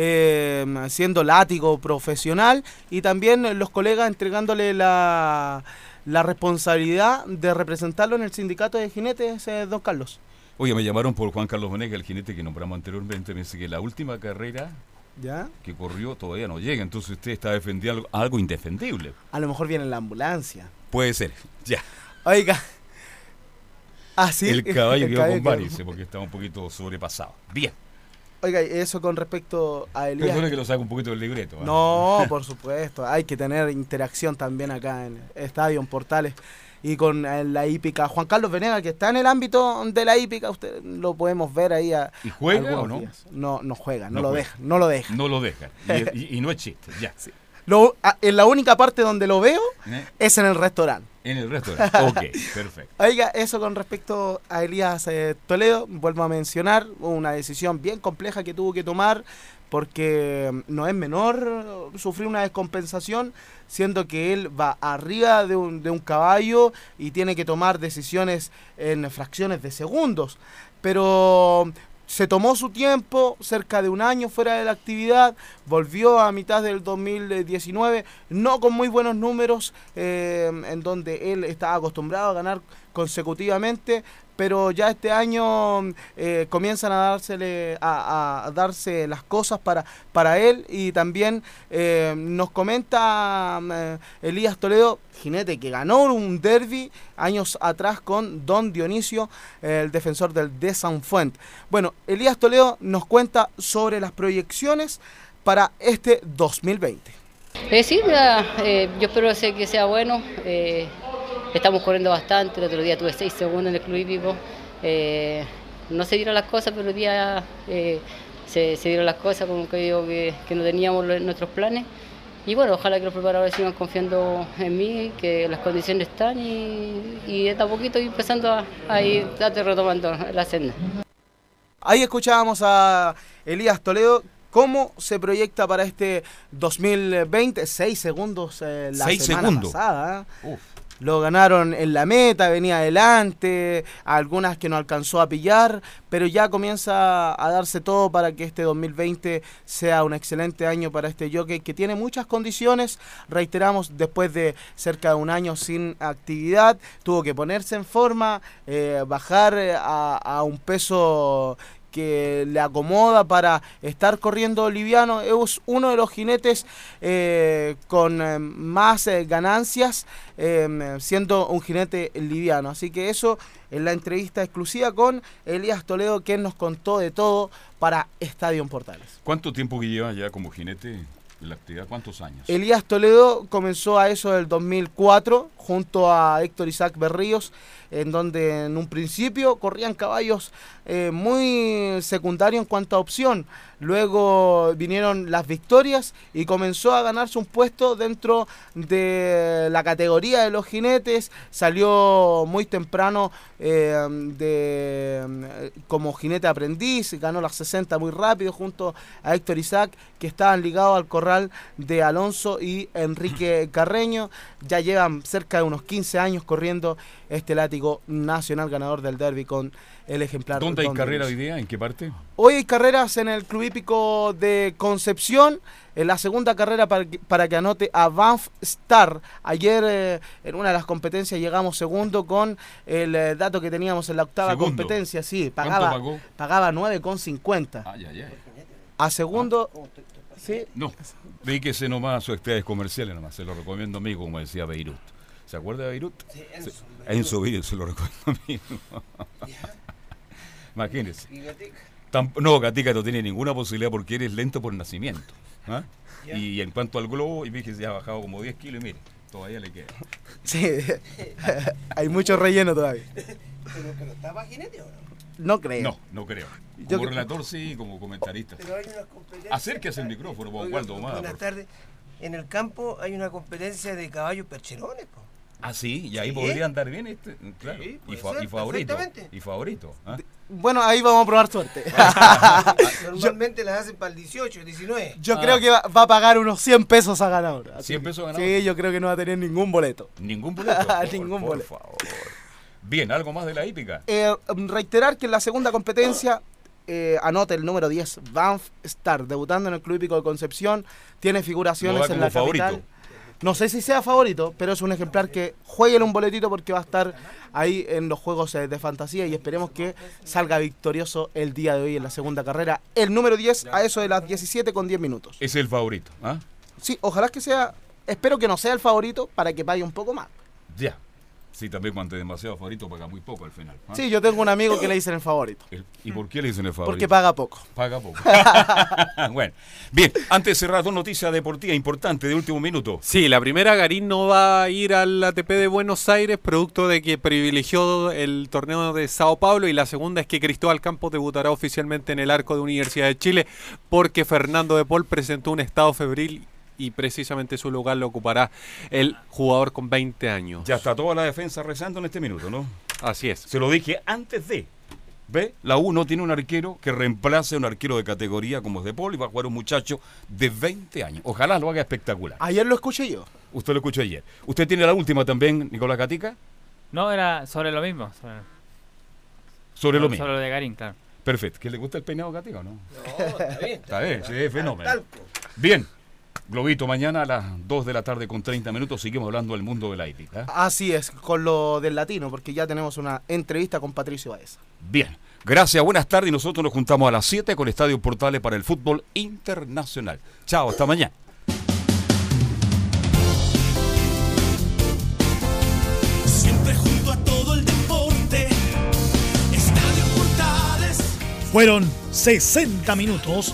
eh, siendo látigo profesional y también los colegas entregándole la, la responsabilidad de representarlo en el sindicato de jinetes, eh, don Carlos. Oye, me llamaron por Juan Carlos Venegas, el jinete que nombramos anteriormente. Me dice que la última carrera ¿Ya? que corrió todavía no llega. Entonces usted está defendiendo algo, algo indefendible. A lo mejor viene en la ambulancia. Puede ser, ya. Oiga. Ah, sí. El caballo El quedó caballo con varices porque está un poquito sobrepasado. Bien. Oiga, eso con respecto a Elías. Perdone que lo saque un poquito del libreto. ¿ah? No, por supuesto. Hay que tener interacción también acá en Estadio en Portales y con eh, la hípica. Juan Carlos Venega, que está en el ámbito de la hípica, usted lo podemos ver ahí. A, ¿Y juega o no? días. No, no juega, no, No lo juega. deja, no lo deja. No lo dejan. Y, y- y no es chiste, ya. Lo- a- en la única parte donde lo veo ¿Eh? es en el restaurante. En el restaurante. Ok, perfecto. Oiga, eso con respecto a Elías eh, Toledo, vuelvo a mencionar, una decisión bien compleja que tuvo que tomar porque mm, no es menor sufrir una descompensación, siendo que él va arriba de un, de un caballo y tiene que tomar decisiones en fracciones de segundos. Pero se tomó su tiempo, cerca de un año fuera de la actividad, volvió a mitad del 2019, no con muy buenos números, eh, en donde él estaba acostumbrado a ganar consecutivamente, pero ya este año eh, comienzan a a, darse las cosas para para él y también eh, nos comenta eh, Elías Toledo jinete que ganó un derby años atrás con Don Dionisio el defensor del de San Fuent bueno Elías Toledo nos cuenta sobre las proyecciones para este 2020 Eh, sí, yo espero que sea bueno. Estamos corriendo bastante. El otro día tuve seis segundos en el club hípico. eh, no se dieron las cosas, pero hoy día eh, se, se dieron las cosas, como que digo que, que no teníamos lo- nuestros planes. Y bueno, ojalá que los preparadores sigan confiando en mí, que las condiciones están y, y de a poquito ir empezando a, a ir date retomando la senda. Ahí escuchábamos a Elías Toledo. ¿Cómo se proyecta para este 2020? Seis segundos eh, la Seis semana segundos. pasada. ¿eh? Lo ganaron en la meta, venía adelante, algunas que no alcanzó a pillar, pero ya comienza a darse todo para que este 2020 sea un excelente año para este jockey que tiene muchas condiciones. Reiteramos, después de cerca de un año sin actividad, tuvo que ponerse en forma, eh, bajar eh, a, a un peso que le acomoda para estar corriendo liviano. Es uno de los jinetes eh, con eh, más eh, ganancias eh, siendo un jinete liviano. Así que eso en la entrevista exclusiva con Elías Toledo, quien nos contó de todo para Estadio Portales. ¿Cuánto tiempo que lleva ya como jinete en la actividad? ¿Cuántos años? Elías Toledo comenzó a eso del 2004 junto a Héctor Isaac Berríos, en donde en un principio corrían caballos eh, muy secundarios en cuanto a opción. Luego vinieron las victorias y comenzó a ganarse un puesto dentro de la categoría de los jinetes. Salió muy temprano eh, de, como jinete aprendiz, ganó las 60 muy rápido junto a Héctor Isaac, que estaban ligados al corral de Alonso y Enrique Carreño. Ya llevan cerca de unos 15 años corriendo este látigo nacional ganador del derby con el ejemplar. ¿Dónde hay carrera hoy día? ¿En qué parte? Hoy hay carreras en el Club Hípico de Concepción. En la segunda carrera para que, para que anote a Banff Star. Ayer eh, en una de las competencias llegamos segundo con el eh, dato que teníamos en la octava Segundo. competencia. Sí, ¿Cuánto pagaba, pagó? pagaba 9,50. Ay, ay, ay. A segundo, sí, No, dedíquese nomás a sus actividades comerciales nomás, se lo recomiendo a mí, como decía Beirut. ¿Se acuerda de Beirut? Sí, Enzo. Sí, Enzo Beirut, se lo recomiendo a mí. Imagínese. ¿Y Gatica? Tamp- no, Gatica no tiene ninguna posibilidad porque eres lento por nacimiento. ¿ah? Y en cuanto al globo, y fíjese, ya ha bajado como 10 kilos y mire, todavía le queda. sí. hay mucho relleno todavía. ¿Pero, pero está para jinete o no? No creo. No, no creo. Como relator sí, como comentarista. Pero hay unas competencias. Acérquese al micrófono, Waldo Ahumada, Buenas tardes. en el campo hay una competencia de caballos percherones. po. Ah, sí, y ahí Sí. podría andar bien este. Claro. Sí, y, fa- ser, y favorito. Y favorito. ¿ah? Bueno, ahí vamos a probar suerte. Normalmente las hacen para el 18, 19. Yo Ah. creo que va, va a pagar unos 100 pesos a ganador. así 100 que- pesos a ganador. Sí, yo creo que no va a tener ningún boleto. Ningún boleto. Por- Ningún por boleto. favor. Bien, algo más de la hípica. Eh, reiterar que en la segunda competencia, eh, anota el número 10, Banff Star, debutando en el Club Hípico de Concepción, tiene figuraciones en la capital. No sé si sea favorito, pero es un ejemplar que juegue un boletito porque va a estar ahí en los juegos eh, de fantasía y esperemos que salga victorioso el día de hoy en la segunda carrera. El número 10 a eso de las 17 con 10 minutos. Es el favorito. ¿ah? Sí, ojalá que sea, espero que no sea el favorito para que pague un poco más. Ya. Sí, también cuando es demasiado favorito paga muy poco al final. ¿ah? Sí, yo tengo un amigo que le dicen el favorito. El- ¿Y por qué le dicen el favorito? Porque paga poco. Paga poco. bueno, bien, antes de cerrar, dos noticias deportivas importantes de último minuto. Sí, la primera, Garín no va a ir al ATP de Buenos Aires, producto de que privilegió el torneo de Sao Paulo. Y la segunda es que Cristóbal Campos debutará oficialmente en el arco de Universidad de Chile, porque Fernando de Paul presentó un estado febril y precisamente su lugar lo ocupará el jugador con 20 años. Ya está toda la defensa rezando en este minuto, ¿no? Así es. Se lo dije antes de. ¿Ve? La U no tiene un arquero que reemplace a un arquero de categoría como es de Paul y va a jugar un muchacho de 20 años. Ojalá lo haga espectacular. Ayer lo escuché yo. Usted lo escuchó ayer. ¿Usted tiene la última también, Nicolás Catica? No, era sobre lo mismo. Sobre, Sobre lo mismo. Sobre lo de Garín, claro. Perfecto. ¿Que le gusta el peinado Catica o no? No, está bien. Está bien, sí, es fenómeno. Bien. Globito, mañana a las 2 de la tarde con 30 minutos seguimos hablando del mundo de la hípica. ¿eh? Así es, con lo del latino, porque ya tenemos una entrevista con Patricio Baeza. Bien. Gracias, buenas tardes y nosotros nos juntamos a las 7 con Estadio Portales para el fútbol internacional. Chao, hasta mañana. Siempre junto a todo el deporte. Estadio Portales. Fueron 60 minutos